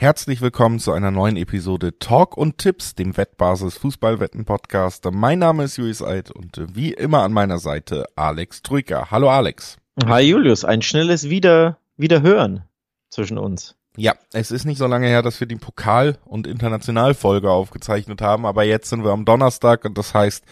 Herzlich willkommen zu einer neuen Episode Talk und Tipps, dem Wettbasis Fußballwetten Podcast. Mein Name ist Julius Eid und wie immer an meiner Seite Alex Trüger. Hallo Alex. Hi Julius, ein schnelles Wieder Wiederhören zwischen uns. Ja, es ist nicht so lange her, dass wir die Pokal- und Internationalfolge aufgezeichnet haben, aber jetzt sind wir am Donnerstag und das heißt,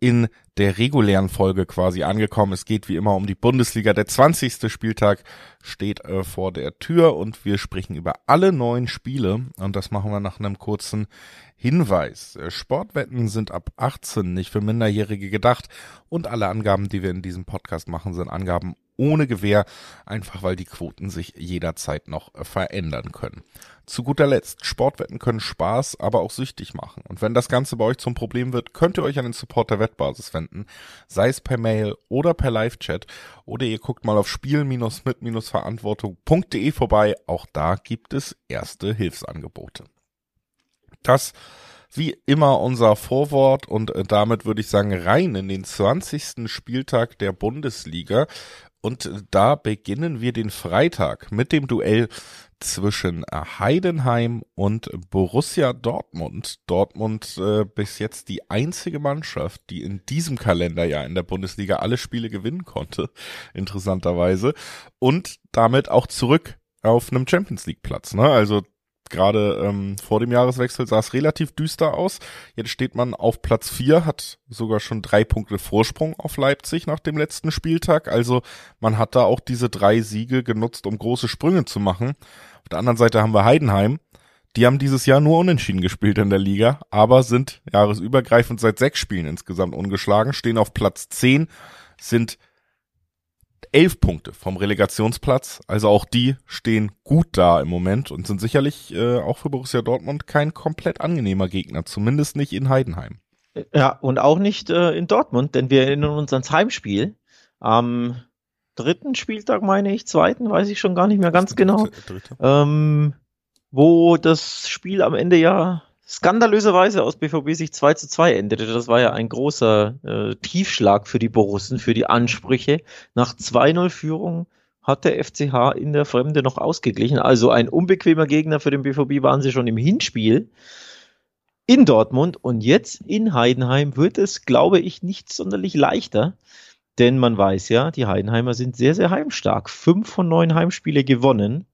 in der regulären Folge quasi angekommen. Es geht wie immer um die Bundesliga. Der 20. Spieltag steht äh, vor der Tür und wir sprechen über alle neuen Spiele und das machen wir nach einem kurzen Hinweis. Äh, Sportwetten sind ab 18 nicht für Minderjährige gedacht und alle Angaben, die wir in diesem Podcast machen, sind Angaben ohne Gewähr, einfach weil die Quoten sich jederzeit noch äh, verändern können. Zu guter Letzt, Sportwetten können Spaß, aber auch süchtig machen. Und wenn das Ganze bei euch zum Problem wird, könnt ihr euch an den Support der Wettbasis wenden, sei es per Mail oder per Live-Chat oder ihr guckt mal auf spiel-mit-verantwortung.de vorbei. Auch da gibt es erste Hilfsangebote. Das wie immer unser Vorwort und äh, damit würde ich sagen rein in den 20. Spieltag der Bundesliga. Und da beginnen wir den Freitag mit dem Duell zwischen Heidenheim und Borussia Dortmund. Dortmund äh, bis jetzt die einzige Mannschaft, die in diesem Kalenderjahr in der Bundesliga alle Spiele gewinnen konnte, interessanterweise. Und damit auch zurück auf einem Champions League Platz. Ne? Also gerade ähm, vor dem Jahreswechsel sah es relativ düster aus. Jetzt steht man auf Platz vier, hat sogar schon drei Punkte Vorsprung auf Leipzig nach dem letzten Spieltag. Also man hat da auch diese drei Siege genutzt, um große Sprünge zu machen. Auf der anderen Seite haben wir Heidenheim. Die haben dieses Jahr nur unentschieden gespielt in der Liga, aber sind jahresübergreifend seit sechs Spielen insgesamt ungeschlagen, stehen auf Platz zehn, sind elf Punkte vom Relegationsplatz. Also auch die stehen gut da im Moment und sind sicherlich äh, auch für Borussia Dortmund kein komplett angenehmer Gegner, zumindest nicht in Heidenheim. Ja, und auch nicht äh, in Dortmund, denn wir erinnern uns ans Heimspiel. Am dritten Spieltag, meine ich, zweiten, weiß ich schon gar nicht mehr ganz genau. Ähm, wo das Spiel am Ende ja skandalöserweise aus BVB sich 2 zu 2 endete. Das war ja ein großer äh, Tiefschlag für die Borussen, für die Ansprüche. Nach 2-0 Führung hat der FCH in der Fremde noch ausgeglichen. Also ein unbequemer Gegner für den BVB waren sie schon im Hinspiel in Dortmund und jetzt in Heidenheim wird es, glaube ich, nicht sonderlich leichter. Denn man weiß ja, die Heidenheimer sind sehr, sehr heimstark. Fünf von neun Heimspiele gewonnen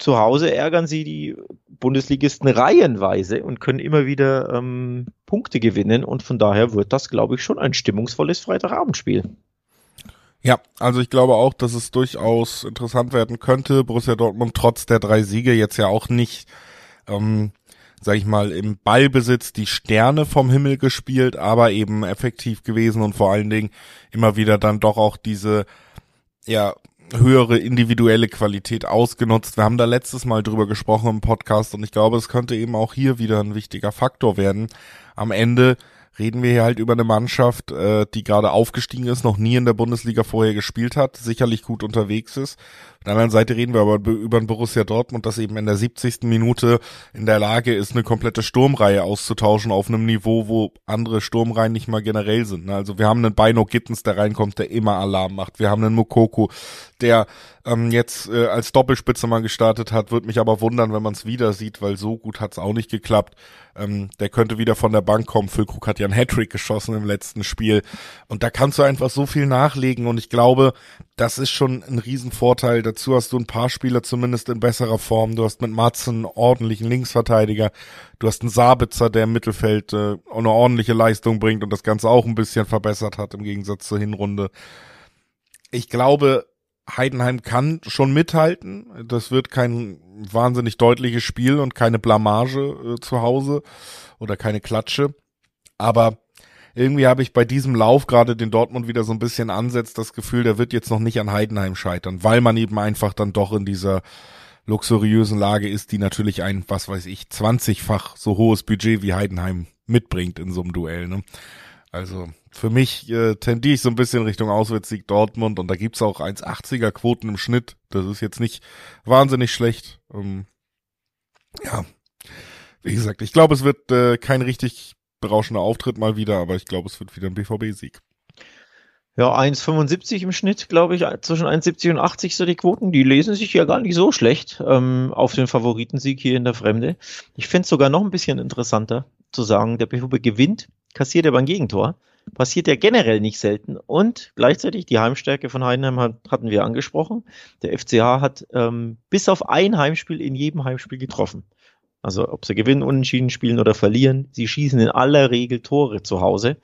zu Hause ärgern sie die Bundesligisten reihenweise und können immer wieder ähm, Punkte gewinnen und von daher wird das, glaube ich, schon ein stimmungsvolles Freitagabendspiel. Ja, also ich glaube auch, dass es durchaus interessant werden könnte. Borussia Dortmund trotz der drei Siege jetzt ja auch nicht, ähm, sag ich mal, im Ballbesitz die Sterne vom Himmel gespielt, aber eben effektiv gewesen und vor allen Dingen immer wieder dann doch auch diese ja höhere individuelle Qualität ausgenutzt. Wir haben da letztes Mal drüber gesprochen im Podcast und ich glaube, es könnte eben auch hier wieder ein wichtiger Faktor werden. Am Ende reden wir hier halt über eine Mannschaft, äh, die gerade aufgestiegen ist, noch nie in der Bundesliga vorher gespielt hat, sicherlich gut unterwegs ist. Auf der anderen Seite reden wir aber über ein Borussia Dortmund, das eben in der 70. Minute in der Lage ist, eine komplette Sturmreihe auszutauschen auf einem Niveau, wo andere Sturmreihen nicht mal generell sind. Ne? Also wir haben einen Bino Gittens, der reinkommt, der immer Alarm macht. Wir haben einen Mokoko, der ähm, jetzt äh, als Doppelspitze mal gestartet hat, wird mich aber wundern, wenn man es wieder sieht, weil so gut hat es auch nicht geklappt. Ähm, der könnte wieder von der Bank kommen. Füllkrug hat ja einen Hattrick geschossen im letzten Spiel. Und da kannst du einfach so viel nachlegen. Und ich glaube, das ist schon ein Riesenvorteil. Dazu hast du ein paar Spieler zumindest in besserer Form. Du hast mit Matzen einen ordentlichen Linksverteidiger. Du hast einen Sabitzer, der im Mittelfeld äh, eine ordentliche Leistung bringt und das Ganze auch ein bisschen verbessert hat im Gegensatz zur Hinrunde. Ich glaube, Heidenheim kann schon mithalten. Das wird kein wahnsinnig deutliches Spiel und keine Blamage äh, zu Hause oder keine Klatsche. Aber irgendwie habe ich bei diesem Lauf gerade den Dortmund wieder so ein bisschen ansetzt, das Gefühl, der wird jetzt noch nicht an Heidenheim scheitern, weil man eben einfach dann doch in dieser luxuriösen Lage ist, die natürlich ein, was weiß ich, 20-fach so hohes Budget wie Heidenheim mitbringt in so einem Duell. Ne? Also für mich äh, tendiere ich so ein bisschen Richtung Auswärtssieg Dortmund und da gibt's auch 1,80er Quoten im Schnitt. Das ist jetzt nicht wahnsinnig schlecht. Ähm, ja, wie gesagt, ich glaube, es wird äh, kein richtig berauschender Auftritt mal wieder, aber ich glaube, es wird wieder ein BVB-Sieg. Ja, 1,75 im Schnitt, glaube ich, zwischen 1,70 und 80 so die Quoten. Die lesen sich ja gar nicht so schlecht ähm, auf den Favoritensieg hier in der Fremde. Ich fände es sogar noch ein bisschen interessanter zu sagen, der BVB gewinnt, kassiert aber ein Gegentor. Passiert ja generell nicht selten. Und gleichzeitig die Heimstärke von Heidenheim hat, hatten wir angesprochen. Der FCH hat ähm, bis auf ein Heimspiel in jedem Heimspiel getroffen. Also ob sie gewinnen, unentschieden spielen oder verlieren, sie schießen in aller Regel Tore zu Hause.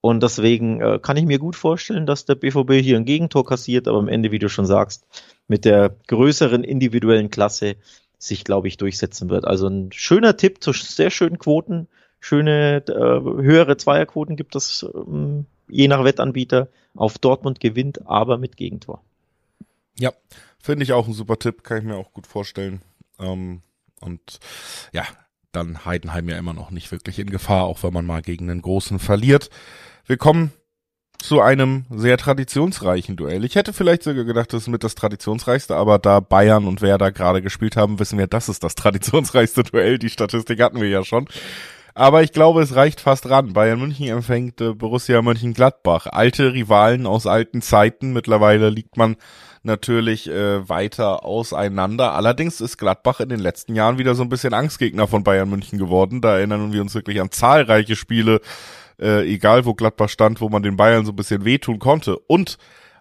Und deswegen äh, kann ich mir gut vorstellen, dass der BVB hier ein Gegentor kassiert, aber am Ende, wie du schon sagst, mit der größeren individuellen Klasse sich, glaube ich, durchsetzen wird. Also ein schöner Tipp zu sehr schönen Quoten, schöne äh, höhere Zweierquoten gibt es ähm, je nach Wettanbieter. Auf Dortmund gewinnt, aber mit Gegentor. Ja, finde ich auch ein super Tipp, kann ich mir auch gut vorstellen. Ähm, und ja, dann Heidenheim ja immer noch nicht wirklich in Gefahr, auch wenn man mal gegen einen Großen verliert. Wir kommen zu einem sehr traditionsreichen Duell. Ich hätte vielleicht sogar gedacht, das ist mit das traditionsreichste, aber da Bayern und Werder gerade gespielt haben, wissen wir, das ist das traditionsreichste Duell. Die Statistik hatten wir ja schon. Aber ich glaube, es reicht fast ran. Bayern München empfängt äh, Borussia Mönchengladbach. Alte Rivalen aus alten Zeiten. Mittlerweile liegt man natürlich äh, weiter auseinander. Allerdings ist Gladbach in den letzten Jahren wieder so ein bisschen Angstgegner von Bayern München geworden. Da erinnern wir uns wirklich an zahlreiche Spiele, äh, egal wo Gladbach stand, wo man den Bayern so ein bisschen wehtun konnte. Und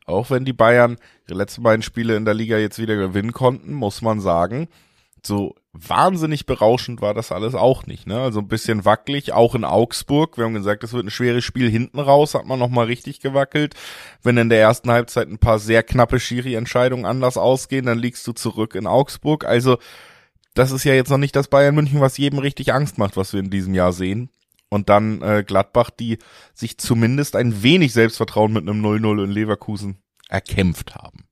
auch wenn die Bayern ihre letzten beiden Spiele in der Liga jetzt wieder gewinnen konnten, muss man sagen, so wahnsinnig berauschend war das alles auch nicht, ne? Also ein bisschen wackelig, auch in Augsburg. Wir haben gesagt, es wird ein schweres Spiel hinten raus, hat man nochmal richtig gewackelt. Wenn in der ersten Halbzeit ein paar sehr knappe Schiri-Entscheidungen anders ausgehen, dann liegst du zurück in Augsburg. Also, das ist ja jetzt noch nicht das Bayern München, was jedem richtig Angst macht, was wir in diesem Jahr sehen. Und dann äh, Gladbach, die sich zumindest ein wenig Selbstvertrauen mit einem 0-0 in Leverkusen erkämpft haben.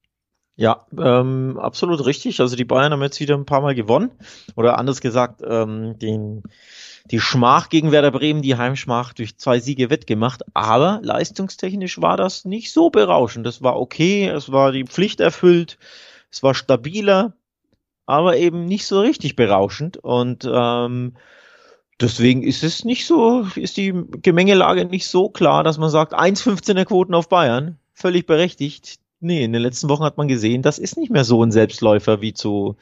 Ja, ähm, absolut richtig. Also die Bayern haben jetzt wieder ein paar Mal gewonnen. Oder anders gesagt, ähm, den, die Schmach gegen Werder Bremen, die Heimschmach durch zwei Siege wettgemacht. Aber leistungstechnisch war das nicht so berauschend. Das war okay, es war die Pflicht erfüllt, es war stabiler, aber eben nicht so richtig berauschend. Und ähm, deswegen ist es nicht so, ist die Gemengelage nicht so klar, dass man sagt, 1,15er Quoten auf Bayern, völlig berechtigt Nee, in den letzten Wochen hat man gesehen, das ist nicht mehr so ein Selbstläufer wie zu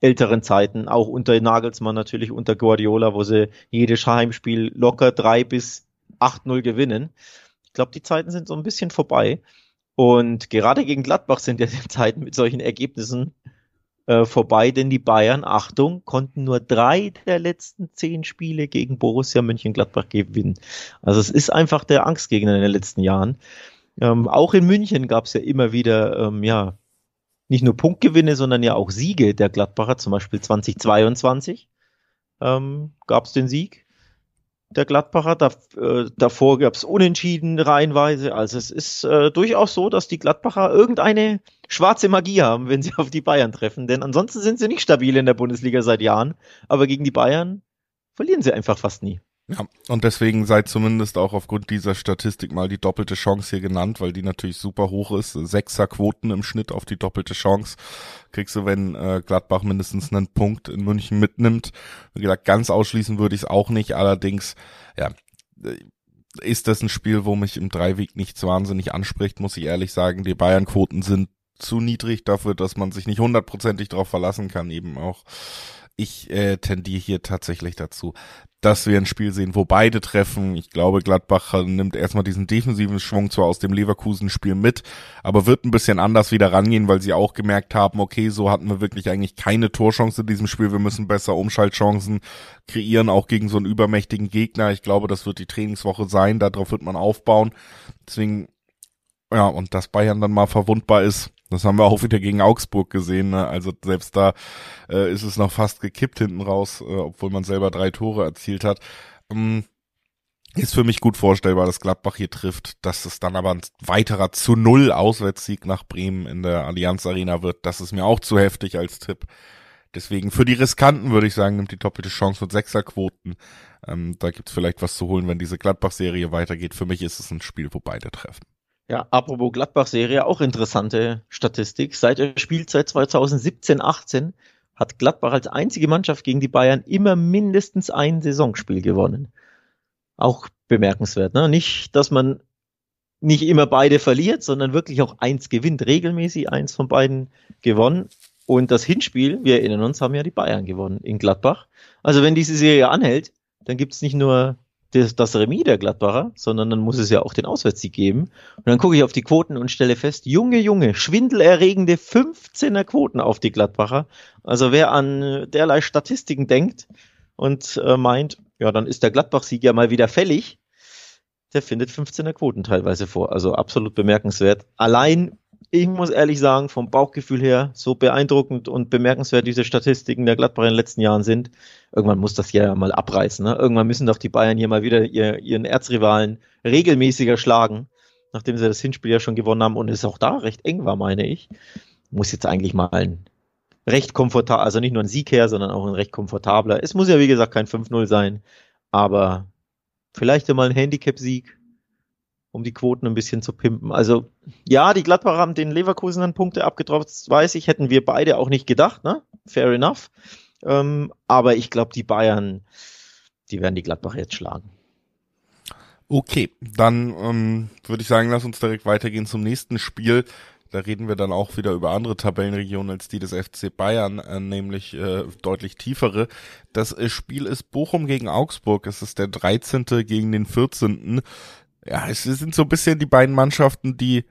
älteren Zeiten, auch unter Nagelsmann natürlich, unter Guardiola, wo sie jedes Heimspiel locker drei bis acht null gewinnen. Ich glaube, die Zeiten sind so ein bisschen vorbei. Und gerade gegen Gladbach sind ja die Zeiten mit solchen Ergebnissen äh, vorbei, denn die Bayern, Achtung, konnten nur drei der letzten zehn Spiele gegen Borussia Mönchengladbach gewinnen. Also es ist einfach der Angstgegner in den letzten Jahren. Ähm, auch in München gab es ja immer wieder, ähm, ja, nicht nur Punktgewinne, sondern ja auch Siege der Gladbacher, zum Beispiel 2022 ähm, gab es den Sieg der Gladbacher. Da, äh, davor gab es Unentschieden reihenweise. Also es ist äh, durchaus so, dass die Gladbacher irgendeine schwarze Magie haben, wenn sie auf die Bayern treffen. Denn ansonsten sind sie nicht stabil in der Bundesliga seit Jahren. Aber gegen die Bayern verlieren sie einfach fast nie. Ja, und deswegen sei zumindest auch aufgrund dieser Statistik mal die doppelte Chance hier genannt, weil die natürlich super hoch ist. Sechser Quoten im Schnitt auf die doppelte Chance kriegst du, wenn äh, Gladbach mindestens einen Punkt in München mitnimmt. Wie gesagt, ganz ausschließen würde ich es auch nicht. Allerdings, ja, ist das ein Spiel, wo mich im Dreiweg nichts wahnsinnig anspricht, muss ich ehrlich sagen. Die Bayern-Quoten sind zu niedrig dafür, dass man sich nicht hundertprozentig darauf verlassen kann, eben auch ich äh, tendiere hier tatsächlich dazu, dass wir ein Spiel sehen, wo beide treffen. Ich glaube, Gladbach nimmt erstmal diesen defensiven Schwung zwar aus dem Leverkusen-Spiel mit, aber wird ein bisschen anders wieder rangehen, weil sie auch gemerkt haben, okay, so hatten wir wirklich eigentlich keine Torchance in diesem Spiel. Wir müssen besser Umschaltchancen kreieren, auch gegen so einen übermächtigen Gegner. Ich glaube, das wird die Trainingswoche sein. Darauf wird man aufbauen. Deswegen, ja, und dass Bayern dann mal verwundbar ist, das haben wir auch wieder gegen Augsburg gesehen. Ne? Also selbst da äh, ist es noch fast gekippt hinten raus, äh, obwohl man selber drei Tore erzielt hat. Ähm, ist für mich gut vorstellbar, dass Gladbach hier trifft, dass es dann aber ein weiterer zu null Auswärtssieg nach Bremen in der Allianz Arena wird. Das ist mir auch zu heftig als Tipp. Deswegen für die Riskanten würde ich sagen, nimmt die doppelte Chance mit Sechserquoten. Ähm, da gibt's vielleicht was zu holen, wenn diese Gladbach-Serie weitergeht. Für mich ist es ein Spiel, wo beide treffen. Ja, apropos Gladbach-Serie, auch interessante Statistik. Seit der Spielzeit 2017-18 hat Gladbach als einzige Mannschaft gegen die Bayern immer mindestens ein Saisonspiel gewonnen. Auch bemerkenswert, ne? Nicht, dass man nicht immer beide verliert, sondern wirklich auch eins gewinnt, regelmäßig eins von beiden gewonnen. Und das Hinspiel, wir erinnern uns, haben ja die Bayern gewonnen in Gladbach. Also wenn diese Serie anhält, dann gibt es nicht nur das, das Remis der Gladbacher, sondern dann muss es ja auch den Auswärtssieg geben. Und dann gucke ich auf die Quoten und stelle fest, Junge, Junge, schwindelerregende 15er Quoten auf die Gladbacher. Also wer an derlei Statistiken denkt und äh, meint, ja, dann ist der Gladbach-Sieg ja mal wieder fällig, der findet 15er Quoten teilweise vor. Also absolut bemerkenswert. Allein, ich muss ehrlich sagen, vom Bauchgefühl her, so beeindruckend und bemerkenswert diese Statistiken der Gladbacher in den letzten Jahren sind, irgendwann muss das ja mal abreißen. Ne? Irgendwann müssen doch die Bayern hier mal wieder ihr, ihren Erzrivalen regelmäßiger schlagen, nachdem sie das Hinspiel ja schon gewonnen haben und es auch da recht eng war, meine ich. Muss jetzt eigentlich mal ein recht komfortabel, also nicht nur ein Sieg her, sondern auch ein recht komfortabler. Es muss ja, wie gesagt, kein 5-0 sein, aber vielleicht einmal ein Handicap-Sieg, um die Quoten ein bisschen zu pimpen. Also ja, die Gladbacher haben den Leverkusen an Punkte abgetroffen, weiß ich, hätten wir beide auch nicht gedacht, ne? Fair enough. Ähm, aber ich glaube, die Bayern, die werden die Gladbacher jetzt schlagen. Okay, dann ähm, würde ich sagen, lass uns direkt weitergehen zum nächsten Spiel. Da reden wir dann auch wieder über andere Tabellenregionen als die des FC Bayern, äh, nämlich äh, deutlich tiefere. Das äh, Spiel ist Bochum gegen Augsburg. Es ist der 13. gegen den 14. Ja, es sind so ein bisschen die beiden Mannschaften, die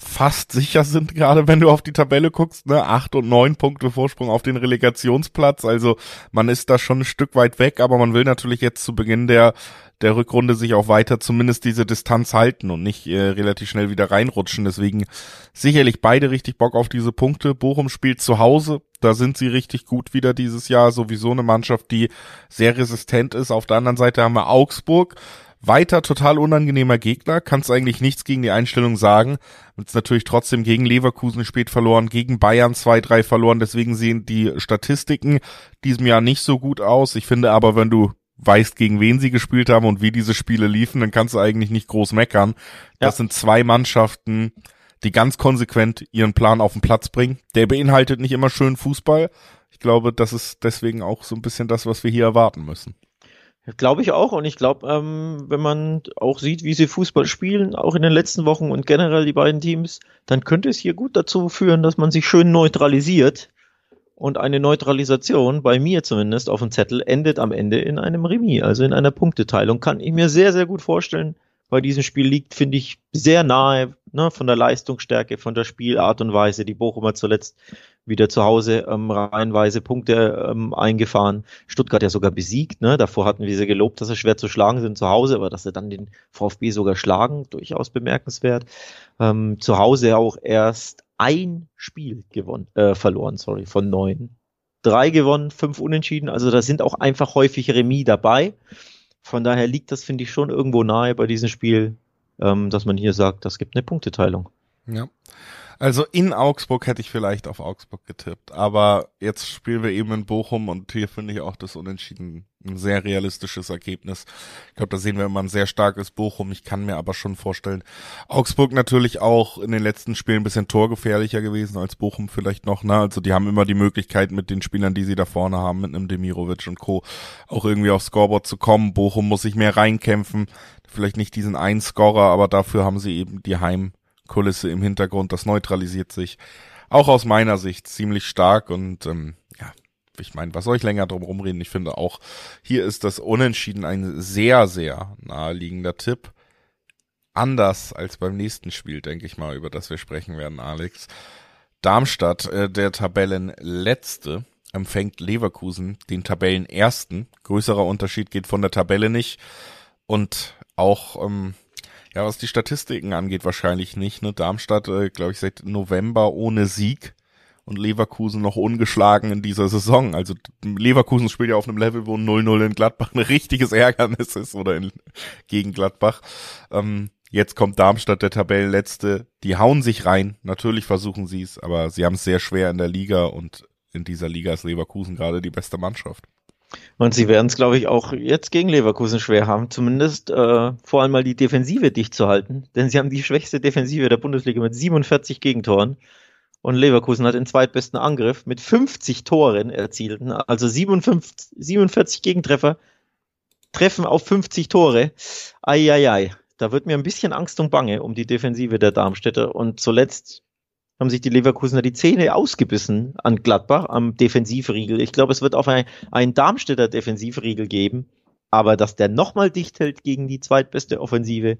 fast sicher sind, gerade wenn du auf die Tabelle guckst, ne, acht und neun Punkte Vorsprung auf den Relegationsplatz. Also man ist da schon ein Stück weit weg, aber man will natürlich jetzt zu Beginn der der Rückrunde sich auch weiter zumindest diese Distanz halten und nicht äh, relativ schnell wieder reinrutschen. Deswegen sicherlich beide richtig Bock auf diese Punkte. Bochum spielt zu Hause, da sind sie richtig gut wieder dieses Jahr. Sowieso eine Mannschaft, die sehr resistent ist. Auf der anderen Seite haben wir Augsburg weiter total unangenehmer Gegner, kannst eigentlich nichts gegen die Einstellung sagen. Jetzt natürlich trotzdem gegen Leverkusen spät verloren, gegen Bayern 2-3 verloren, deswegen sehen die Statistiken diesem Jahr nicht so gut aus. Ich finde aber, wenn du weißt, gegen wen sie gespielt haben und wie diese Spiele liefen, dann kannst du eigentlich nicht groß meckern. Das sind zwei Mannschaften, die ganz konsequent ihren Plan auf den Platz bringen. Der beinhaltet nicht immer schön Fußball. Ich glaube, das ist deswegen auch so ein bisschen das, was wir hier erwarten müssen. Glaube ich auch. Und ich glaube, ähm, wenn man auch sieht, wie sie Fußball spielen, auch in den letzten Wochen und generell die beiden Teams, dann könnte es hier gut dazu führen, dass man sich schön neutralisiert. Und eine Neutralisation, bei mir zumindest auf dem Zettel, endet am Ende in einem Remis, also in einer Punkteteilung. Kann ich mir sehr, sehr gut vorstellen. Bei diesem Spiel liegt, finde ich, sehr nahe ne, von der Leistungsstärke, von der Spielart und Weise. Die Bochumer zuletzt wieder zu Hause ähm, reihenweise Punkte ähm, eingefahren. Stuttgart ja sogar besiegt. Ne? Davor hatten wir sie gelobt, dass sie schwer zu schlagen sind zu Hause, aber dass sie dann den VfB sogar schlagen, durchaus bemerkenswert. Ähm, zu Hause auch erst ein Spiel gewonnen, äh, verloren, sorry, von neun. Drei gewonnen, fünf unentschieden. Also da sind auch einfach häufig Remis dabei. Von daher liegt das, finde ich, schon irgendwo nahe bei diesem Spiel, dass man hier sagt, das gibt eine Punkteteilung. Ja. Also in Augsburg hätte ich vielleicht auf Augsburg getippt, aber jetzt spielen wir eben in Bochum und hier finde ich auch das Unentschieden ein sehr realistisches Ergebnis. Ich glaube, da sehen wir immer ein sehr starkes Bochum. Ich kann mir aber schon vorstellen, Augsburg natürlich auch in den letzten Spielen ein bisschen torgefährlicher gewesen als Bochum vielleicht noch. Ne? Also die haben immer die Möglichkeit mit den Spielern, die sie da vorne haben, mit einem Demirovic und Co. auch irgendwie aufs Scoreboard zu kommen. Bochum muss sich mehr reinkämpfen. Vielleicht nicht diesen einen Scorer, aber dafür haben sie eben die Heim Kulisse im Hintergrund, das neutralisiert sich. Auch aus meiner Sicht ziemlich stark und ähm, ja, ich meine, was soll ich länger drum rumreden? Ich finde auch, hier ist das Unentschieden ein sehr, sehr naheliegender Tipp. Anders als beim nächsten Spiel, denke ich mal, über das wir sprechen werden, Alex. Darmstadt, äh, der Tabellenletzte, empfängt Leverkusen, den Tabellenersten. Größerer Unterschied geht von der Tabelle nicht. Und auch ähm, ja, was die Statistiken angeht, wahrscheinlich nicht. Ne? Darmstadt, äh, glaube ich, seit November ohne Sieg und Leverkusen noch ungeschlagen in dieser Saison. Also Leverkusen spielt ja auf einem Level, wo 0-0 in Gladbach ein richtiges Ärgernis ist oder in, gegen Gladbach. Ähm, jetzt kommt Darmstadt, der Tabellenletzte. Die hauen sich rein. Natürlich versuchen sie es, aber sie haben es sehr schwer in der Liga und in dieser Liga ist Leverkusen gerade die beste Mannschaft. Und sie werden es, glaube ich, auch jetzt gegen Leverkusen schwer haben, zumindest äh, vor allem mal die Defensive dicht zu halten. Denn sie haben die schwächste Defensive der Bundesliga mit 47 Gegentoren. Und Leverkusen hat den zweitbesten Angriff mit 50 Toren erzielten, also 57, 47 Gegentreffer, treffen auf 50 Tore. Eieiei. da wird mir ein bisschen Angst und Bange um die Defensive der Darmstädter. Und zuletzt haben sich die Leverkusener die Zähne ausgebissen an Gladbach am Defensivriegel. Ich glaube, es wird auch ein, einen Darmstädter Defensivriegel geben. Aber dass der nochmal dicht hält gegen die zweitbeste Offensive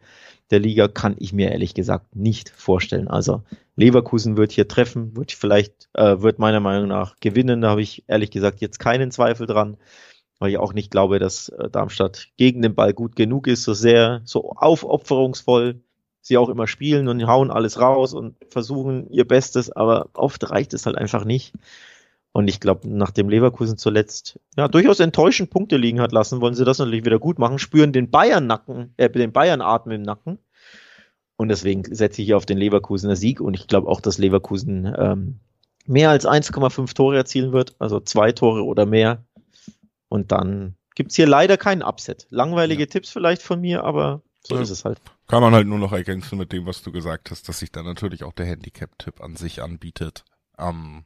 der Liga, kann ich mir ehrlich gesagt nicht vorstellen. Also Leverkusen wird hier treffen, wird vielleicht, äh, wird meiner Meinung nach gewinnen. Da habe ich ehrlich gesagt jetzt keinen Zweifel dran, weil ich auch nicht glaube, dass äh, Darmstadt gegen den Ball gut genug ist, so sehr, so aufopferungsvoll sie auch immer spielen und hauen alles raus und versuchen ihr Bestes, aber oft reicht es halt einfach nicht. Und ich glaube, nachdem Leverkusen zuletzt ja durchaus enttäuschend Punkte liegen hat lassen, wollen sie das natürlich wieder gut machen, spüren den Bayern-Nacken, äh, den Bayern-Atem im Nacken. Und deswegen setze ich hier auf den Leverkusener Sieg und ich glaube auch, dass Leverkusen ähm, mehr als 1,5 Tore erzielen wird, also zwei Tore oder mehr. Und dann gibt's hier leider keinen Upset. Langweilige ja. Tipps vielleicht von mir, aber so ja. ist es halt. Kann man halt nur noch ergänzen mit dem, was du gesagt hast, dass sich dann natürlich auch der Handicap-Tipp an sich anbietet. Ähm,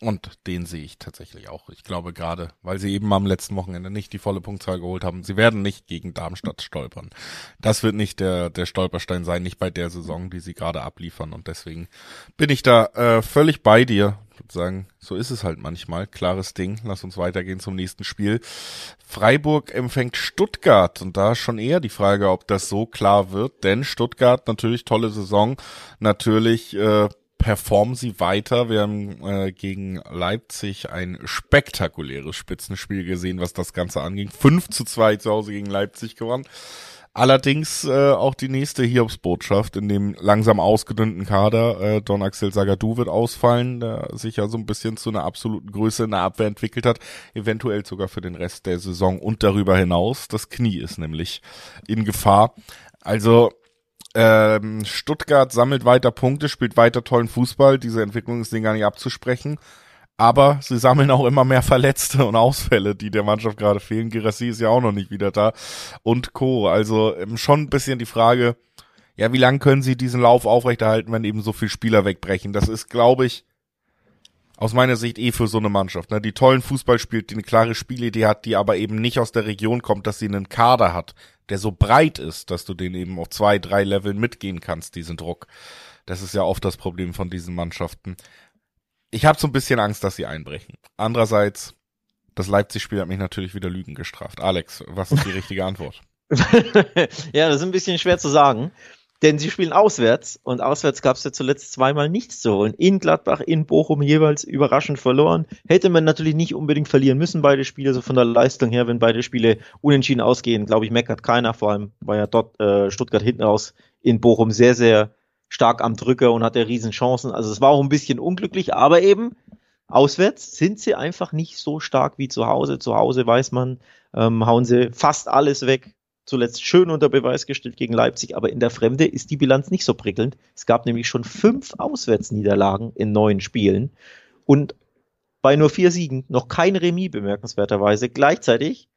und den sehe ich tatsächlich auch. Ich glaube gerade, weil sie eben am letzten Wochenende nicht die volle Punktzahl geholt haben, sie werden nicht gegen Darmstadt stolpern. Das wird nicht der, der Stolperstein sein, nicht bei der Saison, die sie gerade abliefern. Und deswegen bin ich da äh, völlig bei dir. Ich würde sagen, so ist es halt manchmal. Klares Ding. Lass uns weitergehen zum nächsten Spiel. Freiburg empfängt Stuttgart. Und da schon eher die Frage, ob das so klar wird. Denn Stuttgart natürlich tolle Saison. Natürlich äh, performen sie weiter. Wir haben äh, gegen Leipzig ein spektakuläres Spitzenspiel gesehen, was das Ganze anging. 5 zu 2 zu Hause gegen Leipzig gewonnen. Allerdings äh, auch die nächste Hiobsbotschaft in dem langsam ausgedünnten Kader. Äh, Don Axel Sagadou wird ausfallen, der sich ja so ein bisschen zu einer absoluten Größe in der Abwehr entwickelt hat. Eventuell sogar für den Rest der Saison und darüber hinaus. Das Knie ist nämlich in Gefahr. Also ähm, Stuttgart sammelt weiter Punkte, spielt weiter tollen Fußball. Diese Entwicklung ist denen gar nicht abzusprechen. Aber sie sammeln auch immer mehr Verletzte und Ausfälle, die der Mannschaft gerade fehlen. Girassi ist ja auch noch nicht wieder da und Co. Also ähm, schon ein bisschen die Frage, ja, wie lange können sie diesen Lauf aufrechterhalten, wenn eben so viele Spieler wegbrechen? Das ist, glaube ich, aus meiner Sicht eh für so eine Mannschaft, ne, die tollen Fußball spielt, die eine klare Spielidee hat, die aber eben nicht aus der Region kommt, dass sie einen Kader hat, der so breit ist, dass du den eben auf zwei, drei Leveln mitgehen kannst, diesen Druck. Das ist ja oft das Problem von diesen Mannschaften. Ich habe so ein bisschen Angst, dass sie einbrechen. Andererseits, das Leipzig-Spiel hat mich natürlich wieder Lügen gestraft. Alex, was ist die richtige Antwort? ja, das ist ein bisschen schwer zu sagen. Denn sie spielen auswärts und auswärts gab es ja zuletzt zweimal nichts zu holen. In Gladbach, in Bochum jeweils überraschend verloren. Hätte man natürlich nicht unbedingt verlieren müssen, beide Spiele, so von der Leistung her, wenn beide Spiele unentschieden ausgehen, glaube ich, meckert keiner. Vor allem war ja dort äh, Stuttgart hinten raus in Bochum sehr, sehr stark am Drücker und hatte riesen Chancen. Also es war auch ein bisschen unglücklich, aber eben auswärts sind sie einfach nicht so stark wie zu Hause. Zu Hause weiß man, ähm, hauen sie fast alles weg zuletzt schön unter Beweis gestellt gegen Leipzig, aber in der Fremde ist die Bilanz nicht so prickelnd. Es gab nämlich schon fünf Auswärtsniederlagen in neun Spielen und bei nur vier Siegen noch kein Remis bemerkenswerterweise. Gleichzeitig,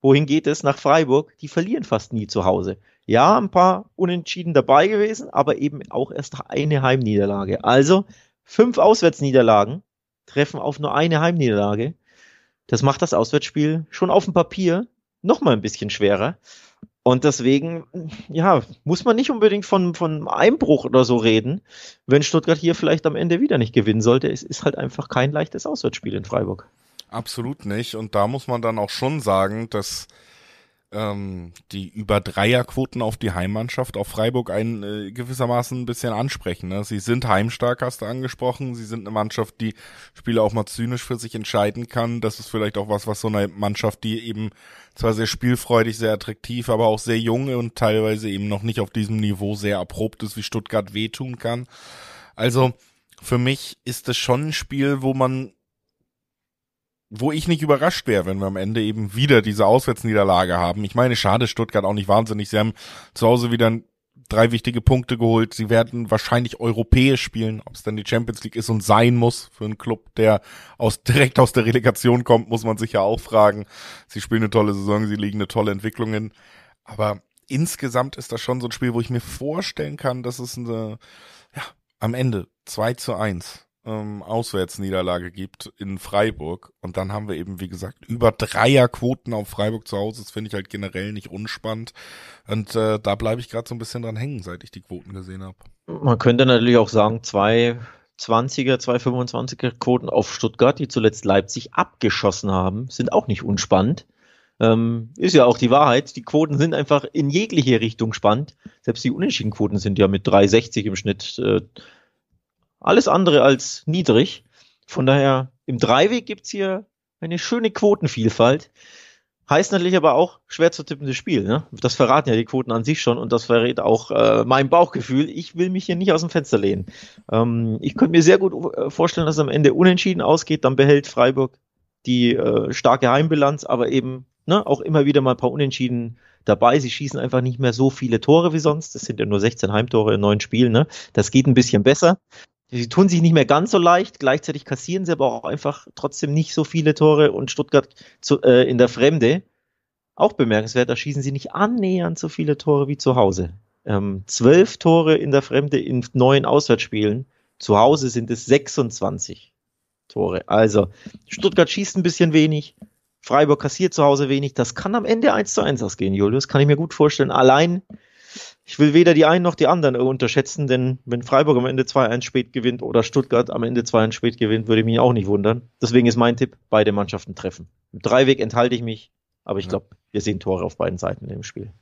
wohin geht es? Nach Freiburg, die verlieren fast nie zu Hause. Ja, ein paar Unentschieden dabei gewesen, aber eben auch erst eine Heimniederlage. Also fünf Auswärtsniederlagen treffen auf nur eine Heimniederlage. Das macht das Auswärtsspiel schon auf dem Papier noch mal ein bisschen schwerer. Und deswegen, ja, muss man nicht unbedingt von, von Einbruch oder so reden, wenn Stuttgart hier vielleicht am Ende wieder nicht gewinnen sollte. Es ist halt einfach kein leichtes Auswärtsspiel in Freiburg. Absolut nicht. Und da muss man dann auch schon sagen, dass ähm, die über Dreierquoten auf die Heimmannschaft auf Freiburg ein äh, gewissermaßen ein bisschen ansprechen. Ne? Sie sind heimstark, hast du angesprochen. Sie sind eine Mannschaft, die Spiele auch mal zynisch für sich entscheiden kann. Das ist vielleicht auch was, was so eine Mannschaft, die eben zwar sehr spielfreudig, sehr attraktiv, aber auch sehr jung und teilweise eben noch nicht auf diesem Niveau sehr erprobt ist, wie Stuttgart wehtun kann. Also für mich ist es schon ein Spiel, wo man wo ich nicht überrascht wäre, wenn wir am Ende eben wieder diese Auswärtsniederlage haben. Ich meine, schade Stuttgart auch nicht wahnsinnig. Sie haben zu Hause wieder drei wichtige Punkte geholt. Sie werden wahrscheinlich europäisch spielen. Ob es dann die Champions League ist und sein muss für einen Club, der aus, direkt aus der Relegation kommt, muss man sich ja auch fragen. Sie spielen eine tolle Saison, sie liegen eine tolle Entwicklung hin. Aber insgesamt ist das schon so ein Spiel, wo ich mir vorstellen kann, dass es eine, ja, am Ende 2 zu 1 ähm, Auswärtsniederlage gibt in Freiburg. Und dann haben wir eben, wie gesagt, über Dreierquoten auf Freiburg zu Hause. Das finde ich halt generell nicht unspannend. Und äh, da bleibe ich gerade so ein bisschen dran hängen, seit ich die Quoten gesehen habe. Man könnte natürlich auch sagen, zwei 20er, 225er Quoten auf Stuttgart, die zuletzt Leipzig abgeschossen haben, sind auch nicht unspannend. Ähm, ist ja auch die Wahrheit. Die Quoten sind einfach in jegliche Richtung spannend. Selbst die unentschieden Quoten sind ja mit 3,60 im Schnitt äh, alles andere als niedrig. Von daher, im Dreiweg gibt's hier eine schöne Quotenvielfalt. Heißt natürlich aber auch schwer zu tippendes Spiel. Ne? Das verraten ja die Quoten an sich schon und das verrät auch äh, mein Bauchgefühl. Ich will mich hier nicht aus dem Fenster lehnen. Ähm, ich könnte mir sehr gut äh, vorstellen, dass es am Ende unentschieden ausgeht. Dann behält Freiburg die äh, starke Heimbilanz, aber eben ne, auch immer wieder mal ein paar Unentschieden dabei. Sie schießen einfach nicht mehr so viele Tore wie sonst. Das sind ja nur 16 Heimtore in neun Spielen. Ne? Das geht ein bisschen besser. Sie tun sich nicht mehr ganz so leicht, gleichzeitig kassieren sie aber auch einfach trotzdem nicht so viele Tore und Stuttgart zu, äh, in der Fremde. Auch bemerkenswert, da schießen sie nicht annähernd so viele Tore wie zu Hause. Ähm, zwölf Tore in der Fremde in neun Auswärtsspielen. Zu Hause sind es 26 Tore. Also Stuttgart schießt ein bisschen wenig, Freiburg kassiert zu Hause wenig. Das kann am Ende 1 zu 1 ausgehen, Julius. Kann ich mir gut vorstellen. Allein ich will weder die einen noch die anderen unterschätzen, denn wenn Freiburg am Ende 2-1 spät gewinnt oder Stuttgart am Ende 2-1 spät gewinnt, würde mich auch nicht wundern. Deswegen ist mein Tipp, beide Mannschaften treffen. Im Dreiweg enthalte ich mich, aber ich glaube, wir sehen Tore auf beiden Seiten im Spiel.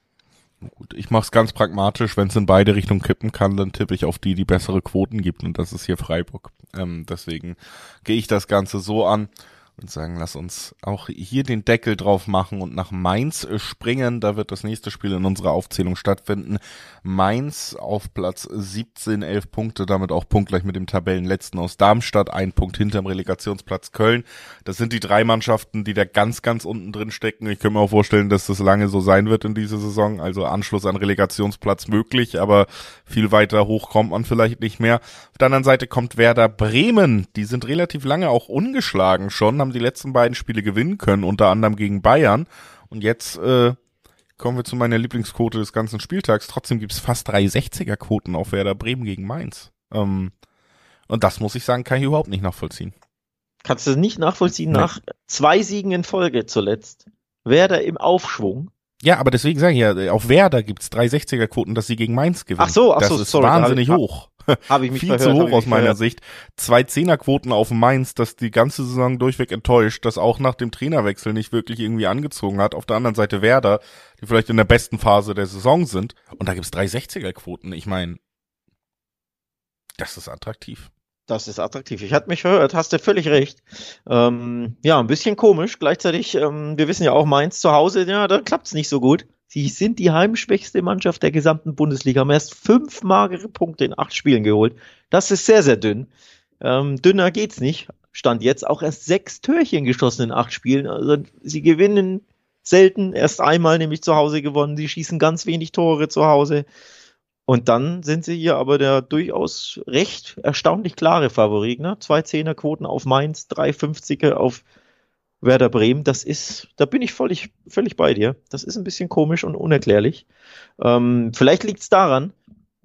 Gut, ich mache es ganz pragmatisch. Wenn es in beide Richtungen kippen kann, dann tippe ich auf die, die bessere Quoten gibt und das ist hier Freiburg. Ähm, deswegen gehe ich das Ganze so an und sagen, lass uns auch hier den Deckel drauf machen und nach Mainz springen. Da wird das nächste Spiel in unserer Aufzählung stattfinden. Mainz auf Platz 17, 11 Punkte, damit auch punktgleich mit dem Tabellenletzten aus Darmstadt, ein Punkt hinterm Relegationsplatz Köln. Das sind die drei Mannschaften, die da ganz, ganz unten drin stecken. Ich kann mir auch vorstellen, dass das lange so sein wird in dieser Saison. Also Anschluss an Relegationsplatz möglich, aber viel weiter hoch kommt man vielleicht nicht mehr. Auf der anderen Seite kommt Werder Bremen. Die sind relativ lange auch ungeschlagen schon, haben die letzten beiden Spiele gewinnen können, unter anderem gegen Bayern. Und jetzt äh, kommen wir zu meiner Lieblingsquote des ganzen Spieltags. Trotzdem gibt's fast 360er Quoten auf Werder Bremen gegen Mainz. Ähm, und das muss ich sagen, kann ich überhaupt nicht nachvollziehen. Kannst du es nicht nachvollziehen nee. nach zwei Siegen in Folge zuletzt? Werder im Aufschwung. Ja, aber deswegen sage ich ja, auf Werder gibt's 360er Quoten, dass sie gegen Mainz gewinnen. Ach so, ach das so, ist sorry, wahnsinnig hoch. Habe ich mich Viel verhört, zu hoch aus meiner verhört. Sicht. Zwei Zehnerquoten auf Mainz, das die ganze Saison durchweg enttäuscht, das auch nach dem Trainerwechsel nicht wirklich irgendwie angezogen hat. Auf der anderen Seite Werder, die vielleicht in der besten Phase der Saison sind. Und da gibt's 360er Quoten. Ich meine, das ist attraktiv. Das ist attraktiv. Ich hatte mich verhört, hast du völlig recht. Ähm, ja, ein bisschen komisch. Gleichzeitig, ähm, wir wissen ja auch, Mainz zu Hause, ja, da klappt's nicht so gut. Sie sind die heimschwächste Mannschaft der gesamten Bundesliga, haben erst fünf magere Punkte in acht Spielen geholt. Das ist sehr, sehr dünn. Ähm, dünner geht's nicht. Stand jetzt auch erst sechs Türchen geschossen in acht Spielen. Also sie gewinnen selten, erst einmal nämlich zu Hause gewonnen. Sie schießen ganz wenig Tore zu Hause. Und dann sind sie hier aber der durchaus recht erstaunlich klare Favorit. Ne? Zwei Zehnerquoten auf Mainz, drei 50er auf Werder Bremen. Das ist, da bin ich völlig, völlig bei dir. Das ist ein bisschen komisch und unerklärlich. Ähm, vielleicht liegt es daran,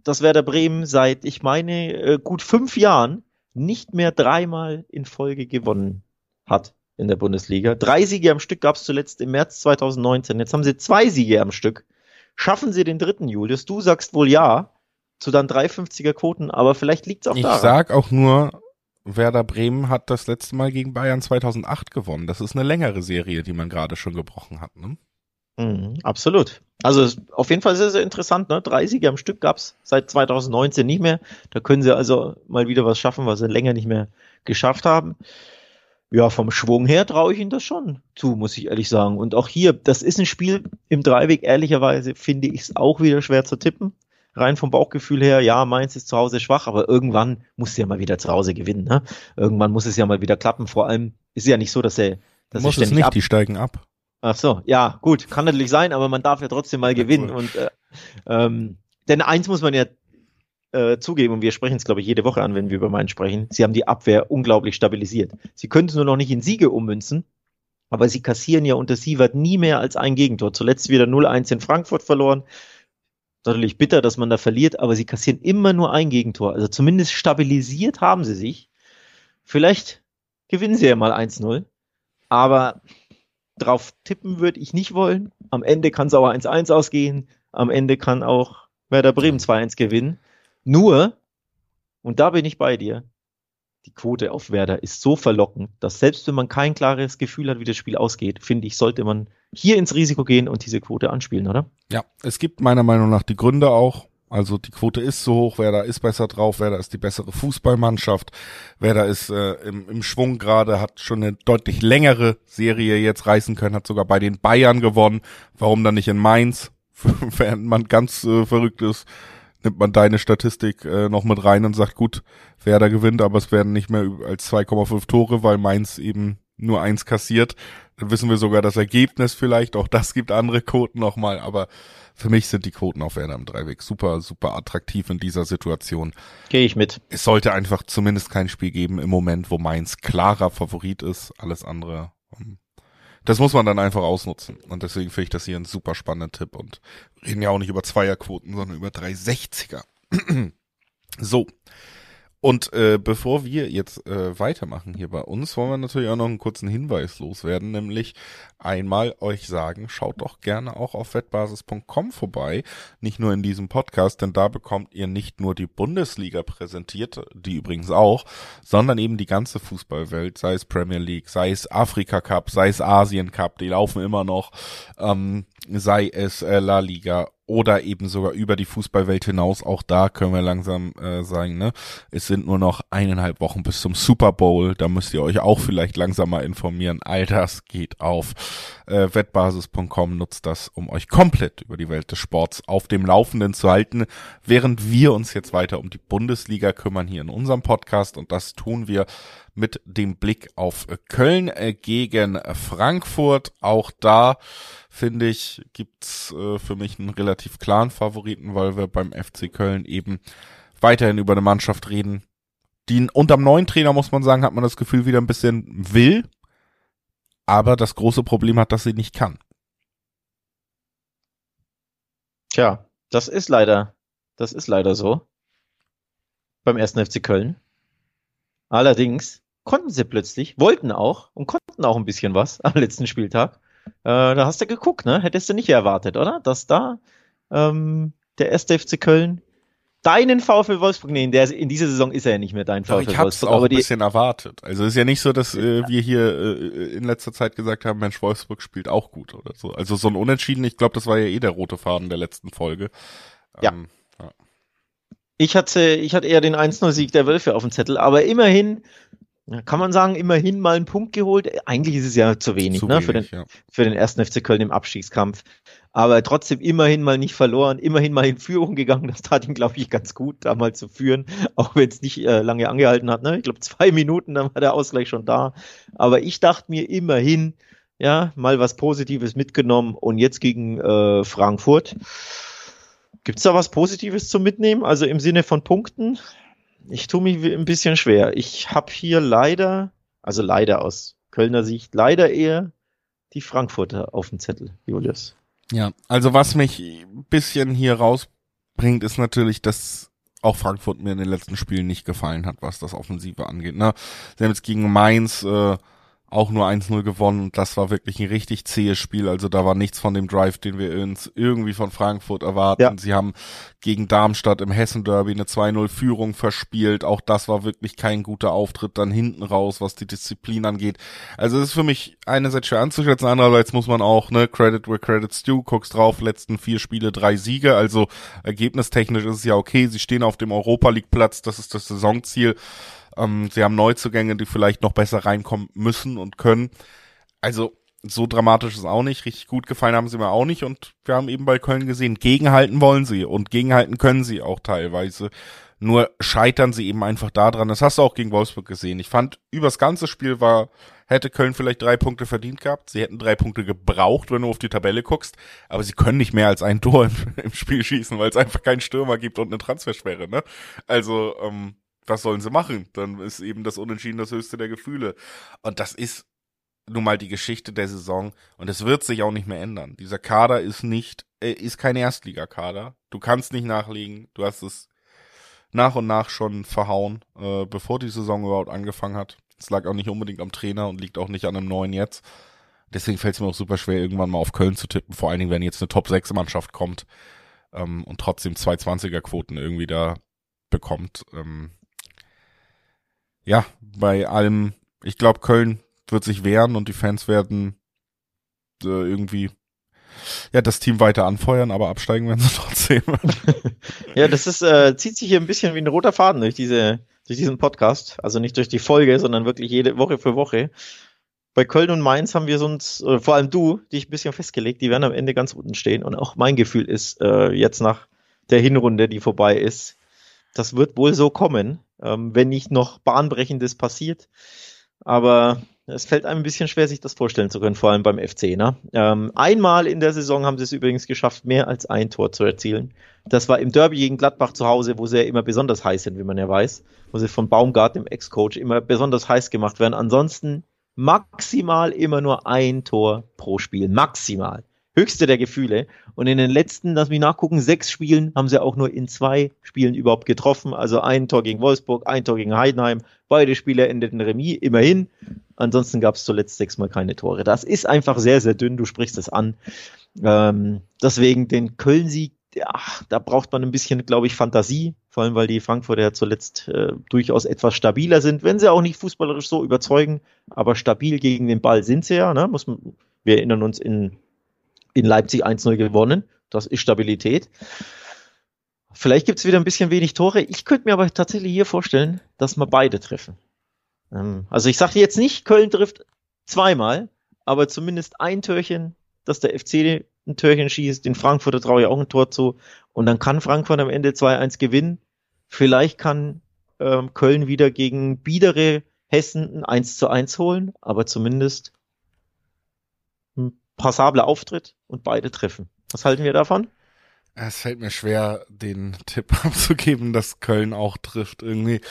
dass Werder Bremen seit, ich meine, äh, gut fünf Jahren nicht mehr dreimal in Folge gewonnen hat in der Bundesliga. Drei Siege am Stück gab es zuletzt im März 2019. Jetzt haben sie zwei Siege am Stück. Schaffen sie den dritten, Julius? Du sagst wohl ja zu dann 350er Quoten, aber vielleicht liegt es auch ich daran. Ich sag auch nur, Werder Bremen hat das letzte Mal gegen Bayern 2008 gewonnen. Das ist eine längere Serie, die man gerade schon gebrochen hat. Ne? Mhm, absolut. Also auf jeden Fall sehr, sehr interessant. Ne? Drei Siege am Stück gab's seit 2019 nicht mehr. Da können sie also mal wieder was schaffen, was sie länger nicht mehr geschafft haben. Ja, vom Schwung her traue ich ihnen das schon zu, muss ich ehrlich sagen. Und auch hier, das ist ein Spiel im Dreiweg, ehrlicherweise finde ich es auch wieder schwer zu tippen. Rein vom Bauchgefühl her, ja, Mainz ist zu Hause schwach, aber irgendwann muss sie ja mal wieder zu Hause gewinnen. Ne? Irgendwann muss es ja mal wieder klappen. Vor allem ist es ja nicht so, dass er dass muss es nicht, ab die steigen ab. Ach so, ja, gut, kann natürlich sein, aber man darf ja trotzdem mal gewinnen. Cool. Und äh, ähm, denn eins muss man ja äh, zugeben, und wir sprechen es, glaube ich, jede Woche an, wenn wir über Mainz sprechen, sie haben die Abwehr unglaublich stabilisiert. Sie können es nur noch nicht in Siege ummünzen, aber sie kassieren ja unter Sievert nie mehr als ein Gegentor. Zuletzt wieder 0-1 in Frankfurt verloren. Natürlich bitter, dass man da verliert, aber sie kassieren immer nur ein Gegentor. Also zumindest stabilisiert haben sie sich. Vielleicht gewinnen sie ja mal 1-0. Aber drauf tippen würde ich nicht wollen. Am Ende kann es auch 1-1 ausgehen. Am Ende kann auch Werder Bremen 2-1 gewinnen. Nur, und da bin ich bei dir, die Quote auf Werder ist so verlockend, dass selbst wenn man kein klares Gefühl hat, wie das Spiel ausgeht, finde ich, sollte man hier ins Risiko gehen und diese Quote anspielen, oder? Ja, es gibt meiner Meinung nach die Gründe auch. Also die Quote ist so hoch, wer da ist besser drauf, wer da ist die bessere Fußballmannschaft, wer da ist äh, im, im Schwung gerade, hat schon eine deutlich längere Serie jetzt reißen können, hat sogar bei den Bayern gewonnen. Warum dann nicht in Mainz? Während man ganz äh, verrückt ist, nimmt man deine Statistik äh, noch mit rein und sagt, gut, wer da gewinnt, aber es werden nicht mehr als 2,5 Tore, weil Mainz eben nur eins kassiert. Dann wissen wir sogar das Ergebnis vielleicht, auch das gibt andere Quoten nochmal, aber für mich sind die Quoten auf Werder im Dreiweg super, super attraktiv in dieser Situation. Gehe ich mit. Es sollte einfach zumindest kein Spiel geben im Moment, wo Mainz klarer Favorit ist. Alles andere, ähm, das muss man dann einfach ausnutzen. Und deswegen finde ich das hier ein super spannender Tipp und reden ja auch nicht über Zweierquoten, sondern über 360er. so. Und äh, bevor wir jetzt äh, weitermachen hier bei uns, wollen wir natürlich auch noch einen kurzen Hinweis loswerden, nämlich einmal euch sagen, schaut doch gerne auch auf wettbasis.com vorbei, nicht nur in diesem Podcast, denn da bekommt ihr nicht nur die Bundesliga präsentiert, die übrigens auch, sondern eben die ganze Fußballwelt, sei es Premier League, sei es Afrika Cup, sei es Asien Cup, die laufen immer noch, ähm, sei es äh, La Liga oder eben sogar über die Fußballwelt hinaus. Auch da können wir langsam äh, sagen, ne, es sind nur noch eineinhalb Wochen bis zum Super Bowl. Da müsst ihr euch auch vielleicht langsam mal informieren. All das geht auf. Äh, Wettbasis.com nutzt das, um euch komplett über die Welt des Sports auf dem Laufenden zu halten, während wir uns jetzt weiter um die Bundesliga kümmern hier in unserem Podcast und das tun wir mit dem Blick auf Köln äh, gegen Frankfurt. Auch da finde ich, gibt's äh, für mich einen relativ klaren Favoriten, weil wir beim FC Köln eben weiterhin über eine Mannschaft reden, die unterm neuen Trainer, muss man sagen, hat man das Gefühl wieder ein bisschen will, aber das große Problem hat, dass sie nicht kann. Tja, das ist leider, das ist leider so. Beim ersten FC Köln. Allerdings konnten sie plötzlich, wollten auch und konnten auch ein bisschen was am letzten Spieltag. Äh, da hast du geguckt, ne? Hättest du nicht erwartet, oder? Dass da ähm, der erste FC Köln deinen VfL Wolfsburg, nee, in, der, in dieser Saison ist er ja nicht mehr dein VfL ich Wolfsburg. auch ein bisschen erwartet. Also ist ja nicht so, dass äh, wir hier äh, in letzter Zeit gesagt haben, Mensch, Wolfsburg spielt auch gut oder so. Also so ein Unentschieden, ich glaube, das war ja eh der rote Faden der letzten Folge. Ähm, ja. ja. Ich hatte, ich hatte eher den 1-0-Sieg der Wölfe auf dem Zettel, aber immerhin kann man sagen, immerhin mal einen Punkt geholt. Eigentlich ist es ja zu wenig, zu ne, wenig, für, den, ja. für den ersten FC Köln im Abstiegskampf. Aber trotzdem immerhin mal nicht verloren, immerhin mal in Führung gegangen. Das tat ihm, glaube ich, ganz gut, da mal zu führen, auch wenn es nicht äh, lange angehalten hat. Ne? Ich glaube, zwei Minuten, dann war der Ausgleich schon da. Aber ich dachte mir immerhin, ja, mal was Positives mitgenommen und jetzt gegen äh, Frankfurt. Gibt's da was Positives zu mitnehmen? Also im Sinne von Punkten? Ich tue mich ein bisschen schwer. Ich habe hier leider, also leider aus Kölner Sicht, leider eher die Frankfurter auf dem Zettel, Julius. Ja, also was mich ein bisschen hier rausbringt, ist natürlich, dass auch Frankfurt mir in den letzten Spielen nicht gefallen hat, was das Offensive angeht. Ne? Sie haben jetzt gegen Mainz äh, auch nur 1-0 gewonnen und das war wirklich ein richtig zähes Spiel. Also da war nichts von dem Drive, den wir uns irgendwie von Frankfurt erwarten. Ja. Sie haben gegen Darmstadt im Hessen-Derby eine 2-0-Führung verspielt. Auch das war wirklich kein guter Auftritt dann hinten raus, was die Disziplin angeht. Also es ist für mich einerseits schwer anzuschätzen, andererseits muss man auch, ne, Credit where credit's due, guckst drauf, letzten vier Spiele, drei Siege. Also ergebnistechnisch ist es ja okay. Sie stehen auf dem Europa League Platz, das ist das Saisonziel. Ähm, sie haben Neuzugänge, die vielleicht noch besser reinkommen müssen und können. Also so dramatisch ist auch nicht. Richtig gut gefallen haben sie mir auch nicht. Und wir haben eben bei Köln gesehen, gegenhalten wollen sie und gegenhalten können sie auch teilweise. Nur scheitern sie eben einfach daran. Das hast du auch gegen Wolfsburg gesehen. Ich fand, übers ganze Spiel war, hätte Köln vielleicht drei Punkte verdient gehabt. Sie hätten drei Punkte gebraucht, wenn du auf die Tabelle guckst. Aber sie können nicht mehr als ein Tor im, im Spiel schießen, weil es einfach keinen Stürmer gibt und eine Transfersperre, ne? Also, ähm, was sollen sie machen? Dann ist eben das Unentschieden das höchste der Gefühle. Und das ist nun mal die Geschichte der Saison und es wird sich auch nicht mehr ändern. Dieser Kader ist nicht, äh, ist kein Erstligakader. Du kannst nicht nachlegen. Du hast es nach und nach schon verhauen, äh, bevor die Saison überhaupt angefangen hat. Es lag auch nicht unbedingt am Trainer und liegt auch nicht an einem neuen jetzt. Deswegen fällt es mir auch super schwer, irgendwann mal auf Köln zu tippen, vor allen Dingen, wenn jetzt eine Top-6-Mannschaft kommt ähm, und trotzdem 220er-Quoten irgendwie da bekommt. Ähm, ja, bei allem, ich glaube, Köln wird sich wehren und die Fans werden äh, irgendwie ja, das Team weiter anfeuern, aber absteigen werden sie trotzdem. ja, das ist, äh, zieht sich hier ein bisschen wie ein roter Faden durch diese, durch diesen Podcast. Also nicht durch die Folge, sondern wirklich jede Woche für Woche. Bei Köln und Mainz haben wir uns, äh, vor allem du, dich ein bisschen festgelegt, die werden am Ende ganz unten stehen. Und auch mein Gefühl ist, äh, jetzt nach der Hinrunde, die vorbei ist, das wird wohl so kommen, ähm, wenn nicht noch Bahnbrechendes passiert. Aber es fällt einem ein bisschen schwer, sich das vorstellen zu können, vor allem beim FC. Ne? Ähm, einmal in der Saison haben sie es übrigens geschafft, mehr als ein Tor zu erzielen. Das war im Derby gegen Gladbach zu Hause, wo sie ja immer besonders heiß sind, wie man ja weiß, wo sie von Baumgart, dem Ex-Coach, immer besonders heiß gemacht werden. Ansonsten maximal immer nur ein Tor pro Spiel. Maximal höchste der Gefühle. Und in den letzten, lass mich nachgucken, sechs Spielen haben sie auch nur in zwei Spielen überhaupt getroffen. Also ein Tor gegen Wolfsburg, ein Tor gegen Heidenheim. Beide Spiele endeten Remis, immerhin. Ansonsten gab es zuletzt sechsmal keine Tore. Das ist einfach sehr, sehr dünn. Du sprichst es an. Ähm, deswegen den Köln-Sieg, ja, da braucht man ein bisschen, glaube ich, Fantasie. Vor allem, weil die Frankfurter ja zuletzt äh, durchaus etwas stabiler sind, wenn sie auch nicht fußballerisch so überzeugen. Aber stabil gegen den Ball sind sie ja. Ne? Muss man, wir erinnern uns in in Leipzig 1-0 gewonnen. Das ist Stabilität. Vielleicht gibt es wieder ein bisschen wenig Tore. Ich könnte mir aber tatsächlich hier vorstellen, dass wir beide treffen. Ähm, also ich sage jetzt nicht, Köln trifft zweimal, aber zumindest ein Türchen, dass der FC ein Türchen schießt. Den Frankfurter traue ich auch ein Tor zu. Und dann kann Frankfurt am Ende 2-1 gewinnen. Vielleicht kann ähm, Köln wieder gegen biedere Hessen ein 1 zu 1 holen, aber zumindest passabler Auftritt und beide treffen. Was halten wir davon? Es fällt mir schwer, den Tipp abzugeben, dass Köln auch trifft irgendwie.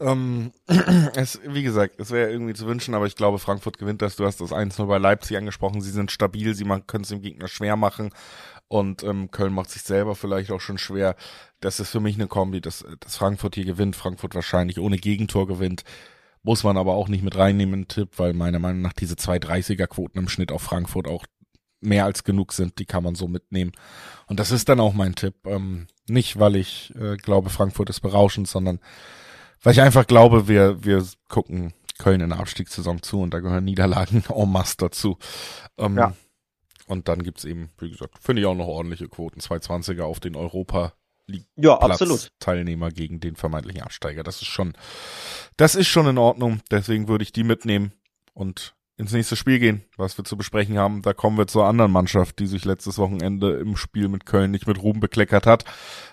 Ähm, es, wie gesagt, es wäre irgendwie zu wünschen, aber ich glaube, Frankfurt gewinnt das. Du hast das 1-0 bei Leipzig angesprochen. Sie sind stabil, sie können es dem Gegner schwer machen. Und ähm, Köln macht sich selber vielleicht auch schon schwer. Das ist für mich eine Kombi, dass, dass Frankfurt hier gewinnt. Frankfurt wahrscheinlich ohne Gegentor gewinnt. Muss man aber auch nicht mit reinnehmen in Tipp, weil meiner Meinung nach diese 230er Quoten im Schnitt auf Frankfurt auch mehr als genug sind, die kann man so mitnehmen. Und das ist dann auch mein Tipp. Ähm, nicht, weil ich äh, glaube, Frankfurt ist berauschend, sondern weil ich einfach glaube, wir, wir gucken Köln in der Abstiegssaison zu und da gehören Niederlagen en masse dazu. Ähm, ja. Und dann gibt's eben, wie gesagt, finde ich auch noch ordentliche Quoten. 220er auf den Europa ja, absolut. Teilnehmer gegen den vermeintlichen Absteiger. Das ist schon, das ist schon in Ordnung. Deswegen würde ich die mitnehmen und ins nächste Spiel gehen, was wir zu besprechen haben. Da kommen wir zur anderen Mannschaft, die sich letztes Wochenende im Spiel mit Köln nicht mit Ruhm bekleckert hat.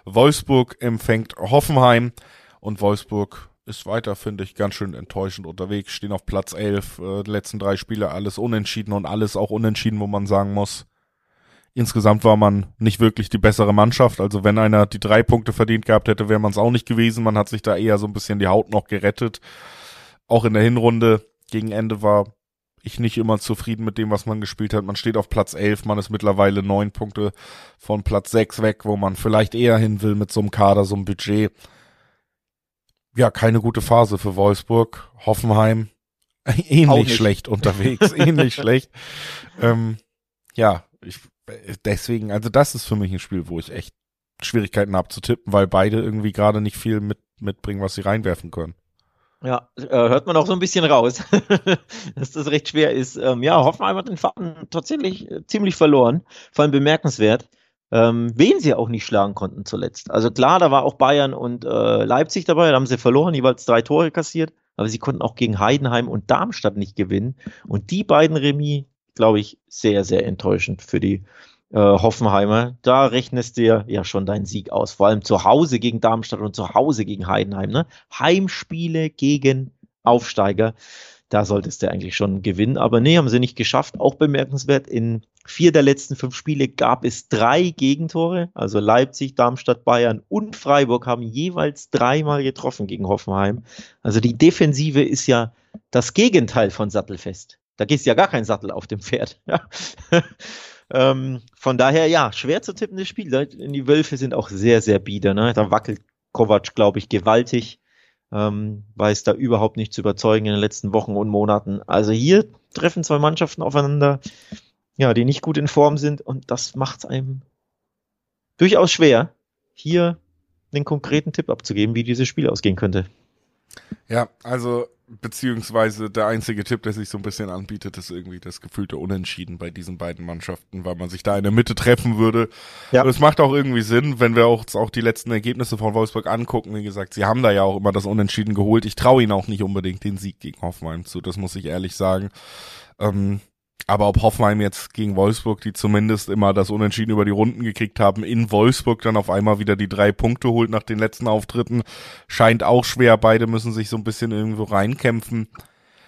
Wolfsburg empfängt Hoffenheim und Wolfsburg ist weiter, finde ich, ganz schön enttäuschend unterwegs, stehen auf Platz 11, äh, die letzten drei Spiele alles unentschieden und alles auch unentschieden, wo man sagen muss, Insgesamt war man nicht wirklich die bessere Mannschaft. Also wenn einer die drei Punkte verdient gehabt hätte, wäre man es auch nicht gewesen. Man hat sich da eher so ein bisschen die Haut noch gerettet. Auch in der Hinrunde gegen Ende war ich nicht immer zufrieden mit dem, was man gespielt hat. Man steht auf Platz 11, man ist mittlerweile neun Punkte von Platz 6 weg, wo man vielleicht eher hin will mit so einem Kader, so einem Budget. Ja, keine gute Phase für Wolfsburg. Hoffenheim ähnlich schlecht unterwegs, ähnlich schlecht. Ähm, ja, ich deswegen, also das ist für mich ein Spiel, wo ich echt Schwierigkeiten habe zu tippen, weil beide irgendwie gerade nicht viel mit, mitbringen, was sie reinwerfen können. Ja, äh, hört man auch so ein bisschen raus, dass das recht schwer ist. Ähm, ja, Hoffenheim hat den Faden tatsächlich äh, ziemlich verloren, vor allem bemerkenswert, ähm, wen sie auch nicht schlagen konnten zuletzt. Also klar, da war auch Bayern und äh, Leipzig dabei, da haben sie verloren, jeweils drei Tore kassiert, aber sie konnten auch gegen Heidenheim und Darmstadt nicht gewinnen. Und die beiden Remis glaube ich, sehr, sehr enttäuschend für die äh, Hoffenheimer. Da rechnest du ja, schon deinen Sieg aus. Vor allem zu Hause gegen Darmstadt und zu Hause gegen Heidenheim. Ne? Heimspiele gegen Aufsteiger. Da solltest du eigentlich schon gewinnen. Aber nee, haben sie nicht geschafft. Auch bemerkenswert, in vier der letzten fünf Spiele gab es drei Gegentore. Also Leipzig, Darmstadt, Bayern und Freiburg haben jeweils dreimal getroffen gegen Hoffenheim. Also die Defensive ist ja das Gegenteil von Sattelfest. Da gehst ja gar kein Sattel auf dem Pferd. ähm, von daher, ja, schwer zu tippendes Spiel. Die Wölfe sind auch sehr, sehr bieder. Ne? Da wackelt Kovac, glaube ich, gewaltig. Ähm, weiß da überhaupt nicht zu überzeugen in den letzten Wochen und Monaten. Also hier treffen zwei Mannschaften aufeinander, ja, die nicht gut in Form sind und das macht es einem durchaus schwer, hier einen konkreten Tipp abzugeben, wie dieses Spiel ausgehen könnte. Ja, also beziehungsweise der einzige Tipp, der sich so ein bisschen anbietet, ist irgendwie das gefühlte Unentschieden bei diesen beiden Mannschaften, weil man sich da in der Mitte treffen würde. Ja. Und es macht auch irgendwie Sinn, wenn wir auch, auch die letzten Ergebnisse von Wolfsburg angucken. Wie gesagt, sie haben da ja auch immer das Unentschieden geholt. Ich traue ihnen auch nicht unbedingt den Sieg gegen Hoffenheim zu, das muss ich ehrlich sagen. Ähm, aber ob Hoffenheim jetzt gegen Wolfsburg, die zumindest immer das Unentschieden über die Runden gekriegt haben, in Wolfsburg dann auf einmal wieder die drei Punkte holt nach den letzten Auftritten, scheint auch schwer. Beide müssen sich so ein bisschen irgendwo reinkämpfen.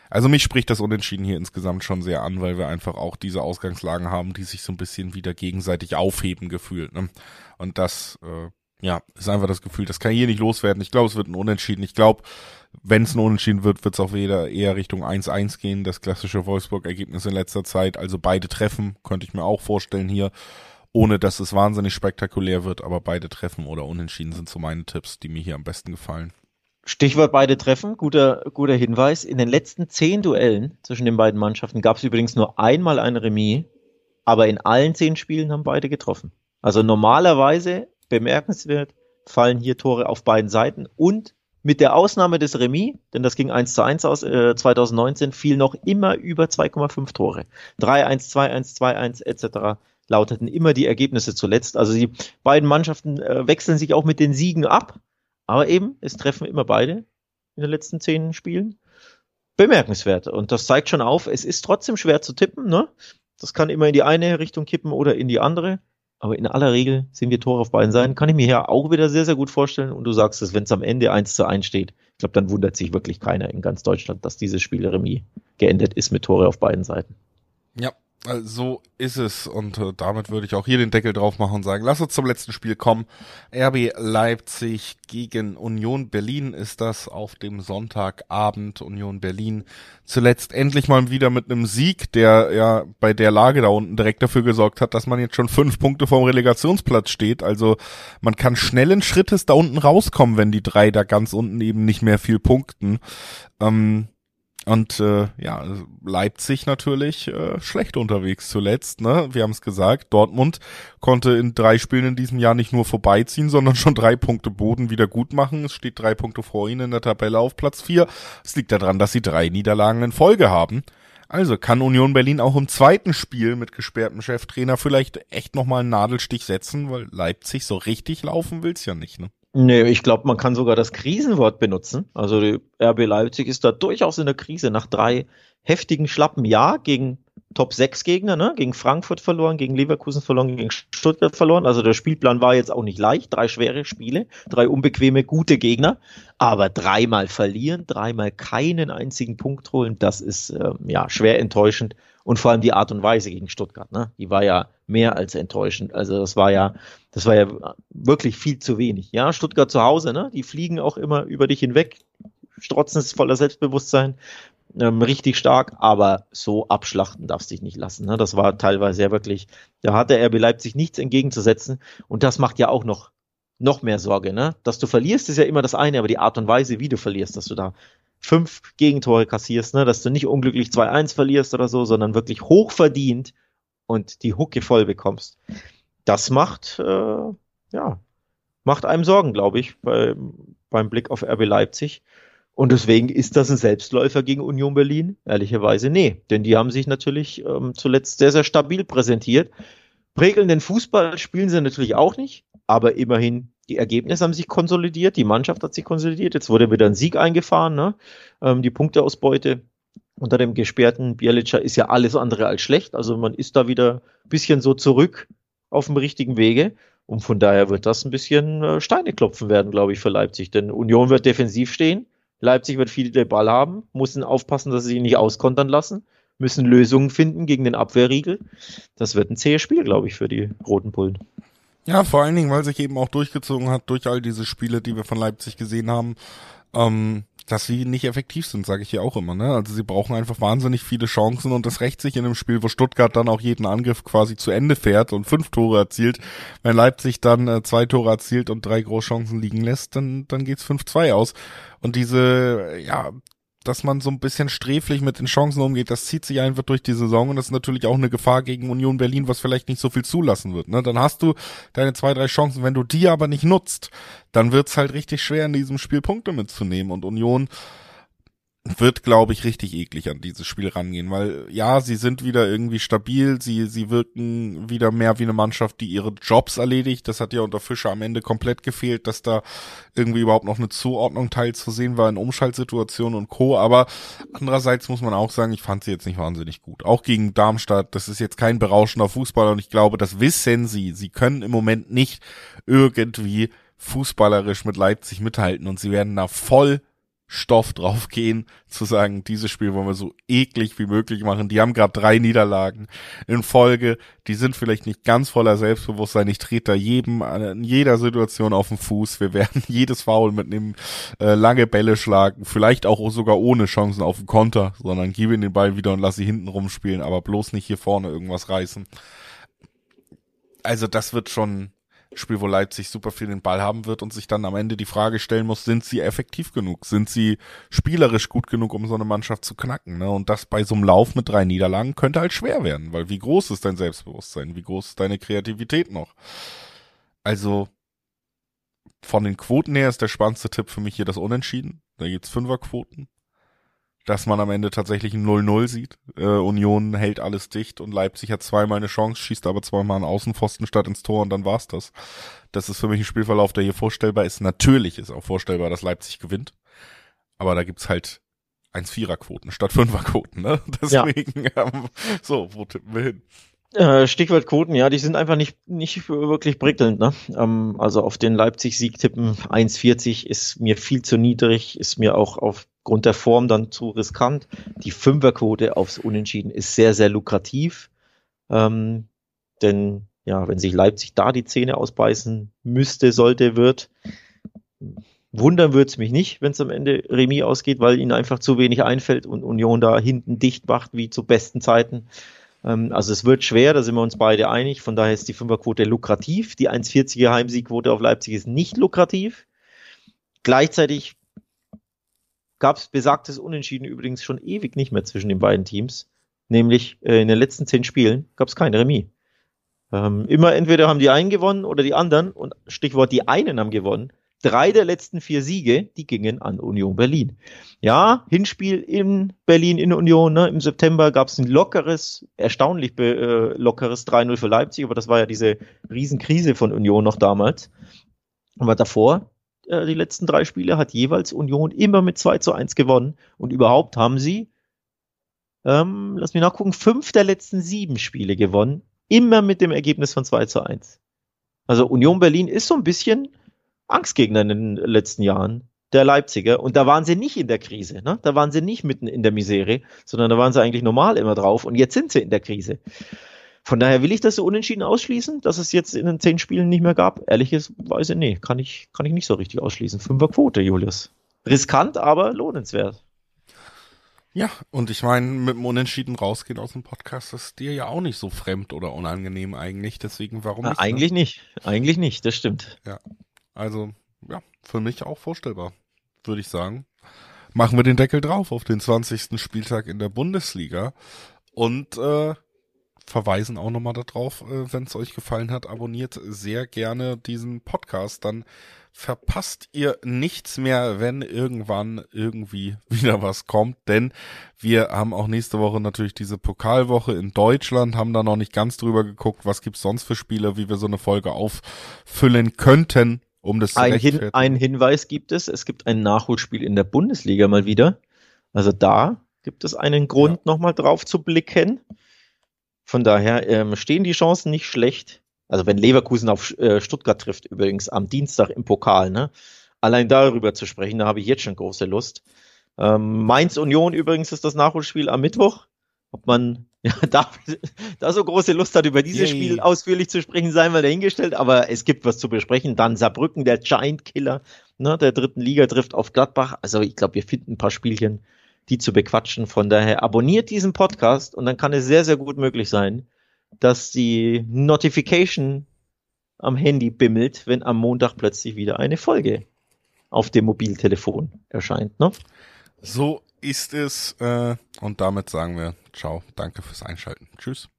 Also mich spricht das Unentschieden hier insgesamt schon sehr an, weil wir einfach auch diese Ausgangslagen haben, die sich so ein bisschen wieder gegenseitig aufheben gefühlt. Ne? Und das, äh, ja, ist einfach das Gefühl, das kann hier nicht loswerden. Ich glaube, es wird ein Unentschieden. Ich glaube, wenn es ein Unentschieden wird, wird es auch wieder eher Richtung 1-1 gehen, das klassische Wolfsburg-Ergebnis in letzter Zeit. Also beide treffen, könnte ich mir auch vorstellen hier, ohne dass es wahnsinnig spektakulär wird, aber beide treffen oder Unentschieden sind so meine Tipps, die mir hier am besten gefallen. Stichwort beide treffen, guter, guter Hinweis. In den letzten zehn Duellen zwischen den beiden Mannschaften gab es übrigens nur einmal ein Remis, aber in allen zehn Spielen haben beide getroffen. Also normalerweise bemerkenswert fallen hier Tore auf beiden Seiten und mit der Ausnahme des Remis, denn das ging 1 zu 1 aus, äh, 2019, fiel noch immer über 2,5 Tore. 3-1, 2-1, 2-1 etc. lauteten immer die Ergebnisse zuletzt. Also die beiden Mannschaften äh, wechseln sich auch mit den Siegen ab, aber eben, es treffen immer beide in den letzten zehn Spielen. Bemerkenswert. Und das zeigt schon auf, es ist trotzdem schwer zu tippen. Ne? Das kann immer in die eine Richtung kippen oder in die andere. Aber in aller Regel sind wir Tore auf beiden Seiten. Kann ich mir ja auch wieder sehr, sehr gut vorstellen. Und du sagst es, wenn es am Ende 1 zu 1 steht, ich glaube, dann wundert sich wirklich keiner in ganz Deutschland, dass dieses Spiel Remis geendet ist mit Tore auf beiden Seiten. Ja, so ist es und äh, damit würde ich auch hier den Deckel drauf machen und sagen, lass uns zum letzten Spiel kommen. RB Leipzig gegen Union Berlin ist das auf dem Sonntagabend. Union Berlin zuletzt endlich mal wieder mit einem Sieg, der ja bei der Lage da unten direkt dafür gesorgt hat, dass man jetzt schon fünf Punkte vom Relegationsplatz steht. Also man kann schnellen Schrittes da unten rauskommen, wenn die drei da ganz unten eben nicht mehr viel punkten. Ähm, und äh, ja, Leipzig natürlich äh, schlecht unterwegs zuletzt. Ne? Wir haben es gesagt, Dortmund konnte in drei Spielen in diesem Jahr nicht nur vorbeiziehen, sondern schon drei Punkte Boden wieder gut machen. Es steht drei Punkte vor ihnen in der Tabelle auf Platz vier. Es liegt daran, dass sie drei Niederlagen in Folge haben. Also kann Union Berlin auch im zweiten Spiel mit gesperrtem Cheftrainer vielleicht echt nochmal einen Nadelstich setzen, weil Leipzig so richtig laufen will's ja nicht. Ne? Nee, ich glaube, man kann sogar das Krisenwort benutzen. Also RB Leipzig ist da durchaus in der Krise nach drei heftigen Schlappen Ja gegen Top 6 Gegner, ne? gegen Frankfurt verloren, gegen Leverkusen verloren, gegen Stuttgart verloren. Also der Spielplan war jetzt auch nicht leicht. Drei schwere Spiele, drei unbequeme, gute Gegner. Aber dreimal verlieren, dreimal keinen einzigen Punkt holen, das ist ähm, ja schwer enttäuschend. Und vor allem die Art und Weise gegen Stuttgart, ne? Die war ja mehr als enttäuschend. Also das war ja, das war ja wirklich viel zu wenig. Ja, Stuttgart zu Hause, ne? Die fliegen auch immer über dich hinweg, strotzen voller Selbstbewusstsein, ähm, richtig stark, aber so abschlachten darfst dich nicht lassen. Ne? Das war teilweise ja wirklich, da hat der RB Leipzig nichts entgegenzusetzen und das macht ja auch noch noch mehr Sorge, ne? Dass du verlierst, ist ja immer das eine, aber die Art und Weise, wie du verlierst, dass du da fünf Gegentore kassierst, ne? Dass du nicht unglücklich 2-1 verlierst oder so, sondern wirklich hochverdient und die Hucke voll bekommst. Das macht, äh, ja, macht einem Sorgen, glaube ich, bei, beim Blick auf RB Leipzig. Und deswegen ist das ein Selbstläufer gegen Union Berlin? Ehrlicherweise nee, denn die haben sich natürlich ähm, zuletzt sehr, sehr stabil präsentiert. Prägelnden Fußball spielen sie natürlich auch nicht, aber immerhin die Ergebnisse haben sich konsolidiert, die Mannschaft hat sich konsolidiert, jetzt wurde wieder ein Sieg eingefahren, ne? ähm, die Punkteausbeute unter dem gesperrten Bielica ist ja alles andere als schlecht. Also man ist da wieder ein bisschen so zurück auf dem richtigen Wege. Und von daher wird das ein bisschen äh, Steine klopfen werden, glaube ich, für Leipzig. Denn Union wird defensiv stehen. Leipzig wird viel den Ball haben, müssen aufpassen, dass sie ihn nicht auskontern lassen, müssen Lösungen finden gegen den Abwehrriegel. Das wird ein zähes Spiel, glaube ich, für die Roten Pullen. Ja, vor allen Dingen, weil sich eben auch durchgezogen hat durch all diese Spiele, die wir von Leipzig gesehen haben. Ähm, dass sie nicht effektiv sind, sage ich ja auch immer. Ne? Also sie brauchen einfach wahnsinnig viele Chancen und das rächt sich in einem Spiel, wo Stuttgart dann auch jeden Angriff quasi zu Ende fährt und fünf Tore erzielt. Wenn Leipzig dann äh, zwei Tore erzielt und drei Großchancen liegen lässt, dann, dann geht's 5-2 aus. Und diese, ja, dass man so ein bisschen sträflich mit den Chancen umgeht, das zieht sich einfach durch die Saison und das ist natürlich auch eine Gefahr gegen Union Berlin, was vielleicht nicht so viel zulassen wird. Ne? Dann hast du deine zwei, drei Chancen, wenn du die aber nicht nutzt, dann wird's halt richtig schwer in diesem Spiel Punkte mitzunehmen und Union wird, glaube ich, richtig eklig an dieses Spiel rangehen, weil ja, sie sind wieder irgendwie stabil, sie, sie wirken wieder mehr wie eine Mannschaft, die ihre Jobs erledigt. Das hat ja unter Fischer am Ende komplett gefehlt, dass da irgendwie überhaupt noch eine Zuordnung teilzusehen war in Umschaltsituationen und Co. Aber andererseits muss man auch sagen, ich fand sie jetzt nicht wahnsinnig gut. Auch gegen Darmstadt, das ist jetzt kein berauschender Fußballer und ich glaube, das wissen sie. Sie können im Moment nicht irgendwie fußballerisch mit Leipzig mithalten und sie werden da voll Stoff drauf gehen, zu sagen, dieses Spiel wollen wir so eklig wie möglich machen. Die haben gerade drei Niederlagen in Folge. Die sind vielleicht nicht ganz voller Selbstbewusstsein. Ich trete da jedem in jeder Situation auf den Fuß. Wir werden jedes Foul mitnehmen, äh, lange Bälle schlagen, vielleicht auch sogar ohne Chancen auf den Konter, sondern gebe ihnen den Ball wieder und lass sie hinten rumspielen, aber bloß nicht hier vorne irgendwas reißen. Also das wird schon Spiel, wo Leipzig super viel den Ball haben wird und sich dann am Ende die Frage stellen muss, sind sie effektiv genug? Sind sie spielerisch gut genug, um so eine Mannschaft zu knacken? Ne? Und das bei so einem Lauf mit drei Niederlagen könnte halt schwer werden, weil wie groß ist dein Selbstbewusstsein? Wie groß ist deine Kreativität noch? Also von den Quoten her ist der spannendste Tipp für mich hier das Unentschieden. Da gibt's Fünferquoten dass man am Ende tatsächlich ein 0-0 sieht. Äh, Union hält alles dicht und Leipzig hat zweimal eine Chance, schießt aber zweimal einen Außenpfosten statt ins Tor und dann war's das. Das ist für mich ein Spielverlauf, der hier vorstellbar ist. Natürlich ist auch vorstellbar, dass Leipzig gewinnt. Aber da gibt's halt 1-4er-Quoten statt 5er-Quoten, ne? Deswegen, ja. ähm, so, wo tippen wir hin? Äh, Stichwort Quoten, ja, die sind einfach nicht, nicht wirklich prickelnd. Ne? Ähm, also auf den Leipzig-Sieg tippen 1,40 ist mir viel zu niedrig, ist mir auch aufgrund der Form dann zu riskant. Die Fünferquote aufs Unentschieden ist sehr, sehr lukrativ. Ähm, denn ja, wenn sich Leipzig da die Zähne ausbeißen müsste, sollte, wird, wundern würde es mich nicht, wenn es am Ende Remis ausgeht, weil ihnen einfach zu wenig einfällt und Union da hinten dicht macht, wie zu besten Zeiten. Ähm, also es wird schwer, da sind wir uns beide einig. Von daher ist die Fünferquote lukrativ. Die 1,40er Heimsiegquote auf Leipzig ist nicht lukrativ. Gleichzeitig gab es besagtes Unentschieden übrigens schon ewig nicht mehr zwischen den beiden Teams. Nämlich äh, in den letzten zehn Spielen gab es kein Remis. Ähm, immer entweder haben die einen gewonnen oder die anderen. Und Stichwort, die einen haben gewonnen. Drei der letzten vier Siege, die gingen an Union Berlin. Ja, Hinspiel in Berlin in Union. Ne? Im September gab es ein lockeres, erstaunlich äh, lockeres 3-0 für Leipzig, aber das war ja diese Riesenkrise von Union noch damals. Aber davor, äh, die letzten drei Spiele, hat jeweils Union immer mit 2 zu 1 gewonnen. Und überhaupt haben sie, ähm, lass mich nachgucken, fünf der letzten sieben Spiele gewonnen. Immer mit dem Ergebnis von 2 zu 1. Also Union Berlin ist so ein bisschen Angstgegner in den letzten Jahren, der Leipziger. Und da waren sie nicht in der Krise. Ne? Da waren sie nicht mitten in der Misere, sondern da waren sie eigentlich normal immer drauf. Und jetzt sind sie in der Krise. Von daher will ich das so unentschieden ausschließen, dass es jetzt in den zehn Spielen nicht mehr gab. Ehrlicherweise, nee, kann ich, kann ich nicht so richtig ausschließen. Fünferquote, Julius. Riskant, aber lohnenswert. Ja, und ich meine, mit dem Unentschieden rausgehen aus dem Podcast ist dir ja auch nicht so fremd oder unangenehm eigentlich. Deswegen, warum nicht? Eigentlich ne? nicht. Eigentlich nicht, das stimmt. Ja. Also, ja, für mich auch vorstellbar, würde ich sagen. Machen wir den Deckel drauf auf den 20. Spieltag in der Bundesliga und äh, verweisen auch nochmal darauf, äh, wenn es euch gefallen hat, abonniert sehr gerne diesen Podcast, dann verpasst ihr nichts mehr, wenn irgendwann irgendwie wieder was kommt, denn wir haben auch nächste Woche natürlich diese Pokalwoche in Deutschland, haben da noch nicht ganz drüber geguckt, was gibt's sonst für Spiele, wie wir so eine Folge auffüllen könnten um das ein, Hin ein Hinweis gibt es, es gibt ein Nachholspiel in der Bundesliga mal wieder. Also da gibt es einen Grund, ja. nochmal drauf zu blicken. Von daher ähm, stehen die Chancen nicht schlecht. Also wenn Leverkusen auf äh, Stuttgart trifft, übrigens am Dienstag im Pokal, ne? Allein darüber zu sprechen, da habe ich jetzt schon große Lust. Ähm, Mainz Union übrigens ist das Nachholspiel am Mittwoch. Ob man ja, da, da so große Lust hat, über dieses Yay. Spiel ausführlich zu sprechen, sei mal dahingestellt, aber es gibt was zu besprechen. Dann Saarbrücken, der Giant Killer, ne, der dritten Liga trifft auf Gladbach. Also ich glaube, wir finden ein paar Spielchen, die zu bequatschen. Von daher abonniert diesen Podcast und dann kann es sehr, sehr gut möglich sein, dass die Notification am Handy bimmelt, wenn am Montag plötzlich wieder eine Folge auf dem Mobiltelefon erscheint. Ne? So ist es. Äh, und damit sagen wir Ciao. Danke fürs Einschalten. Tschüss.